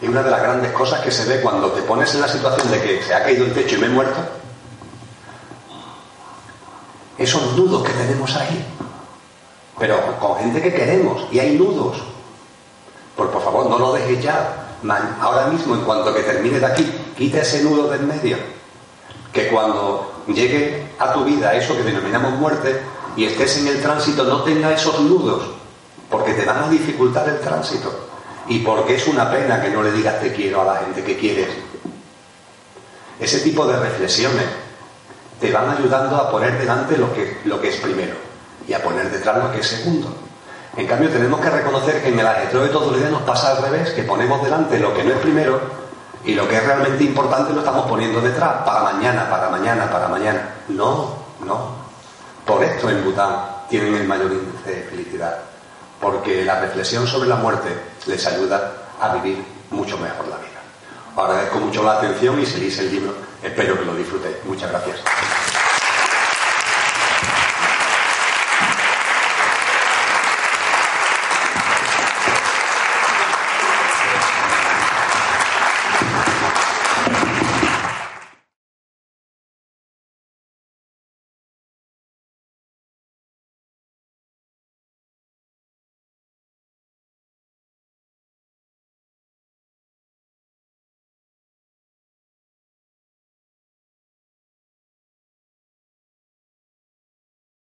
B: Y una de las grandes cosas que se ve cuando te pones en la situación de que se ha caído el techo y me he muerto, esos nudos que tenemos ahí, pero con gente que queremos, y hay nudos. Pues por favor, no lo dejes ya. Ahora mismo, en cuanto que termine de aquí, quita ese nudo del medio. Que cuando llegue a tu vida eso que denominamos muerte, y estés en el tránsito no tenga esos nudos, porque te van a dificultar el tránsito y porque es una pena que no le digas te quiero a la gente que quieres. Ese tipo de reflexiones te van ayudando a poner delante lo que, lo que es primero y a poner detrás lo que es segundo. En cambio, tenemos que reconocer que en el ajetreo de todo el día nos pasa al revés, que ponemos delante lo que no es primero y lo que es realmente importante lo estamos poniendo detrás, para mañana, para mañana, para mañana. No, no. Por esto en Bután tienen el mayor índice de felicidad, porque la reflexión sobre la muerte les ayuda a vivir mucho mejor la vida. Agradezco mucho la atención y seguís el libro. Espero que lo disfrutéis. Muchas gracias.